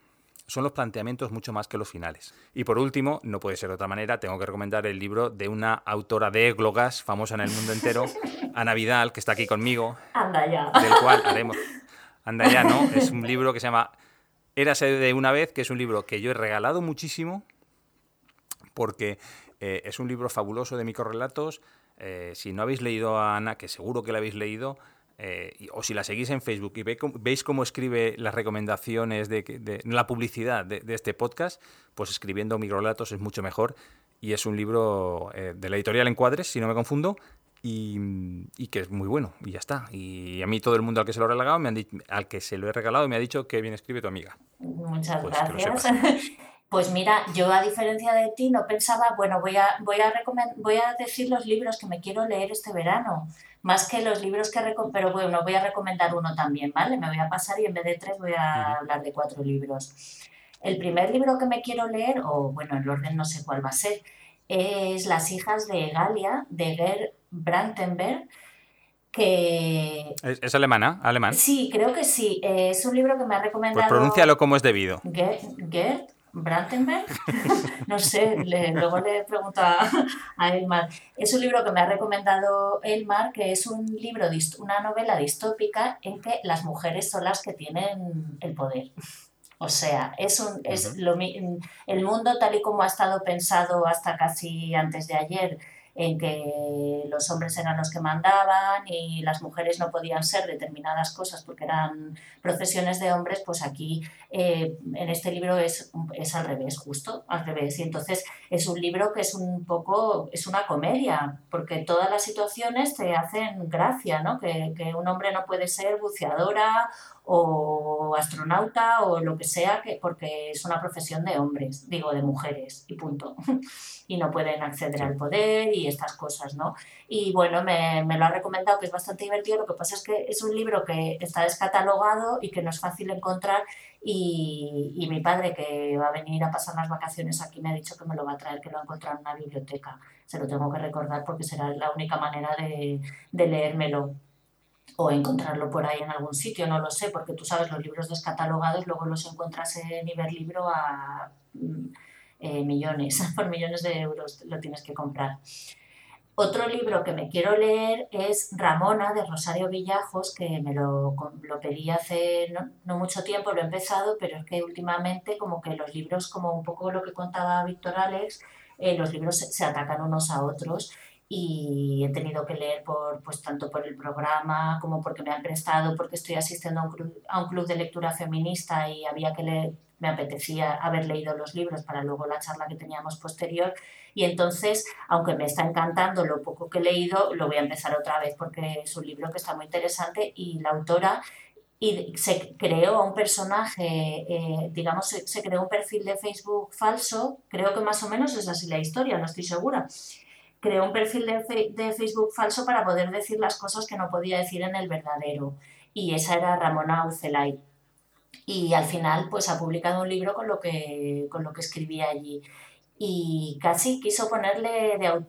son los planteamientos mucho más que los finales. Y por último, no puede ser de otra manera, tengo que recomendar el libro de una autora de églogas, famosa en el mundo entero, Ana Vidal, que está aquí conmigo. Anda ya. Del cual haremos... Anda ya, ¿no? Es un libro que se llama Érase de una vez, que es un libro que yo he regalado muchísimo, porque eh, es un libro fabuloso de microrelatos. Eh, si no habéis leído a Ana, que seguro que la habéis leído, eh, o si la seguís en Facebook y veis cómo escribe las recomendaciones de, la publicidad de, este podcast, pues escribiendo microrelatos es mucho mejor. Y es un libro de la editorial Encuadres, si no me confundo, y, que es muy bueno, y ya está. Y a mí todo el mundo al que se lo he regalado, me han al que se lo he regalado me ha dicho que bien escribe tu amiga. Muchas pues gracias. Pues mira, yo a diferencia de ti no pensaba, bueno, voy a, voy a, voy a decir los libros que me quiero leer este verano, más que los libros que pero bueno, voy a recomendar uno también, ¿vale? Me voy a pasar y en vez de tres voy a hablar de cuatro libros. El primer libro que me quiero leer, o bueno, el orden no sé cuál va a ser, es Las hijas de Galia, de Gerd Brandenberg, que... ¿Es, alemana? ¿Alemán? Sí, creo que sí. es un libro que me ha recomendado... Pues pronúncialo como es debido. Gerd Brandenberg, no sé, luego le pregunto a, Elmar. Es un libro que me ha recomendado Elmar, que es un libro, una novela distópica en que las mujeres son las que tienen el poder. O sea, es, un, es lo, el mundo tal y como ha estado pensado hasta casi antes de ayer, en que los hombres eran los que mandaban y las mujeres no podían ser determinadas cosas porque eran profesiones de hombres, pues aquí eh, en este libro es, es al revés, justo al revés. Y entonces es un libro que es un poco, es una comedia, porque todas las situaciones te hacen gracia, ¿no? Que, que un hombre no puede ser buceadora o astronauta o lo que sea, que, porque es una profesión de hombres, digo, de mujeres, y punto. y no pueden acceder al poder y estas cosas, ¿no? Y bueno, me, me, lo ha recomendado, que es bastante divertido, lo que pasa es que es un libro que está descatalogado y que no es fácil encontrar y, y mi padre, que va a venir a pasar las vacaciones aquí, me ha dicho que me lo va a traer, que lo ha encontrado en una biblioteca. Se lo tengo que recordar porque será la única manera de, de leérmelo o encontrarlo por ahí en algún sitio, no lo sé, porque tú sabes, los libros descatalogados luego los encuentras en Iberlibro a mm, eh, millones, por millones de euros lo tienes que comprar. Otro libro que me quiero leer es Ramona de Rosario Villajos, que me lo, lo pedí hace no, mucho tiempo, lo he empezado, pero es que últimamente como que los libros, como un poco lo que contaba Víctor Alex, eh, los libros se atacan unos a otros y he tenido que leer por, pues, tanto por el programa como porque me han prestado, porque estoy asistiendo a un, club, a un club de lectura feminista y había que leer, me apetecía haber leído los libros para luego la charla que teníamos posterior. Y entonces, aunque me está encantando lo poco que he leído, lo voy a empezar otra vez porque es un libro que está muy interesante y la autora y se creó un personaje, eh, digamos, se, se, creó un perfil de Facebook falso, creo que más o menos es así la historia, no estoy segura, creó un perfil de, de, Facebook falso para poder decir las cosas que no podía decir en el verdadero. Y esa era Ramona Ucelay. Y al final, pues ha publicado un libro con lo que, con lo que escribía allí. Y casi quiso ponerle de,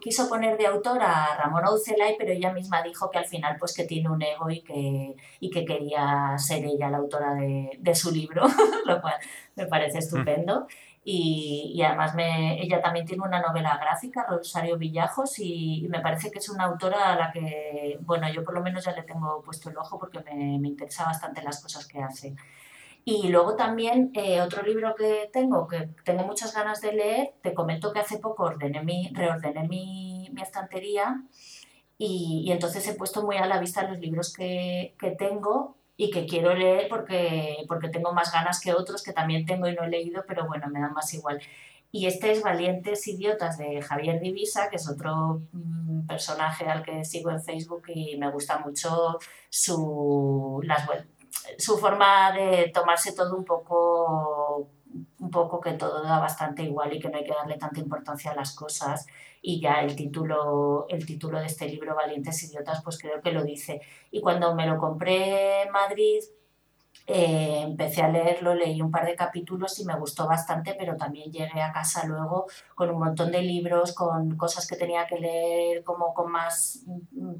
quiso poner de autor a Ramona Ucelay, pero ella misma dijo que al final pues que tiene un ego y que, y que quería ser ella la autora de, de su libro, lo cual me parece estupendo. Y, además me, ella también tiene una novela gráfica, Rosario Villajos, y, me parece que es una autora a la que, bueno, yo por lo menos ya le tengo puesto el ojo porque me, me interesa bastante las cosas que hace. Y luego también eh, otro libro que tengo, que tengo muchas ganas de leer, te comento que hace poco ordené mi, reordené mi, mi estantería y, y, entonces he puesto muy a la vista los libros que, que tengo y que quiero leer porque, porque tengo más ganas que otros que también tengo y no he leído, pero bueno, me dan más igual. Y este es Valientes Idiotas de Javier Divisa, que es otro mm, personaje al que sigo en Facebook y me gusta mucho su, las, su forma de tomarse todo un poco un poco que todo da bastante igual y que no hay que darle tanta importancia a las cosas y ya el título, el título de este libro, Valientes Idiotas, pues creo que lo dice. Y cuando me lo compré en Madrid, eh, empecé a leerlo, leí un par de capítulos y me gustó bastante, pero también llegué a casa luego con un montón de libros, con cosas que tenía que leer como con más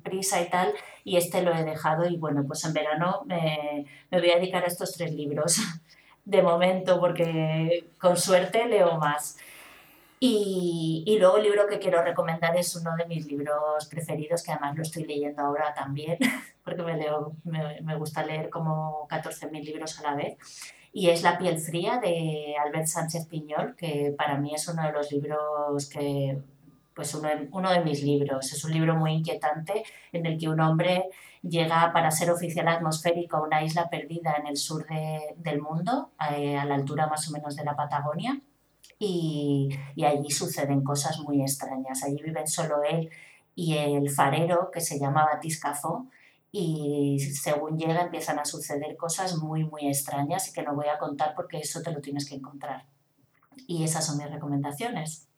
prisa y tal, y este lo he dejado y bueno, pues en verano me, me voy a dedicar a estos tres libros de momento, porque con suerte leo más. Y, y, luego el libro que quiero recomendar es uno de mis libros preferidos, que además lo estoy leyendo ahora también, porque me, leo, me, me gusta leer como 14.000 libros a la vez. Y es La piel fría de Albert Sánchez Piñol, que para mí es uno de los libros que, pues uno uno de mis libros. Es un libro muy inquietante en el que un hombre llega para ser oficial atmosférico a una isla perdida en el sur de, del mundo, eh, a la altura más o menos de la Patagonia y, allí suceden cosas muy extrañas. Allí viven solo él y el farero que se llama Batiscafo y según llega empiezan a suceder cosas muy muy extrañas y que no voy a contar porque eso te lo tienes que encontrar. Y esas son mis recomendaciones.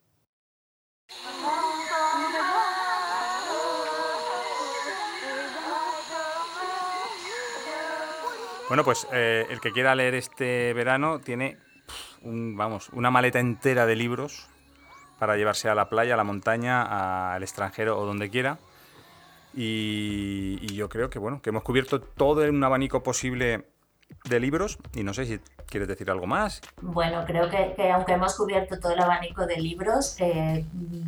Bueno, pues eh, el que quiera leer este verano tiene vamos, una maleta entera de libros para llevarse a la playa, a la montaña, al extranjero o donde quiera. Y, yo creo que bueno, que hemos cubierto todo un abanico posible de libros y no sé si quieres decir algo más. Bueno, creo que, aunque hemos cubierto todo el abanico de libros, eh,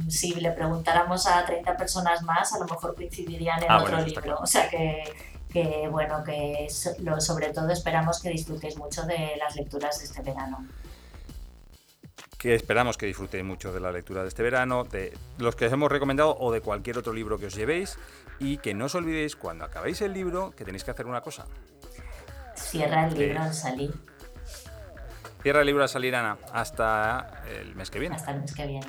si le preguntáramos a 30 personas más, a lo mejor coincidirían en ah, otro libro. O sea que, que bueno, que sobre todo esperamos que disfrutéis mucho de las lecturas de este verano que esperamos que disfrutéis mucho de la lectura de este verano, de los que os hemos recomendado o de cualquier otro libro que os llevéis y que no os olvidéis cuando acabéis el libro que tenéis que hacer una cosa. Cierra el libro al salir. Cierra el libro al salir, Ana, hasta el mes que viene. Hasta el mes que viene.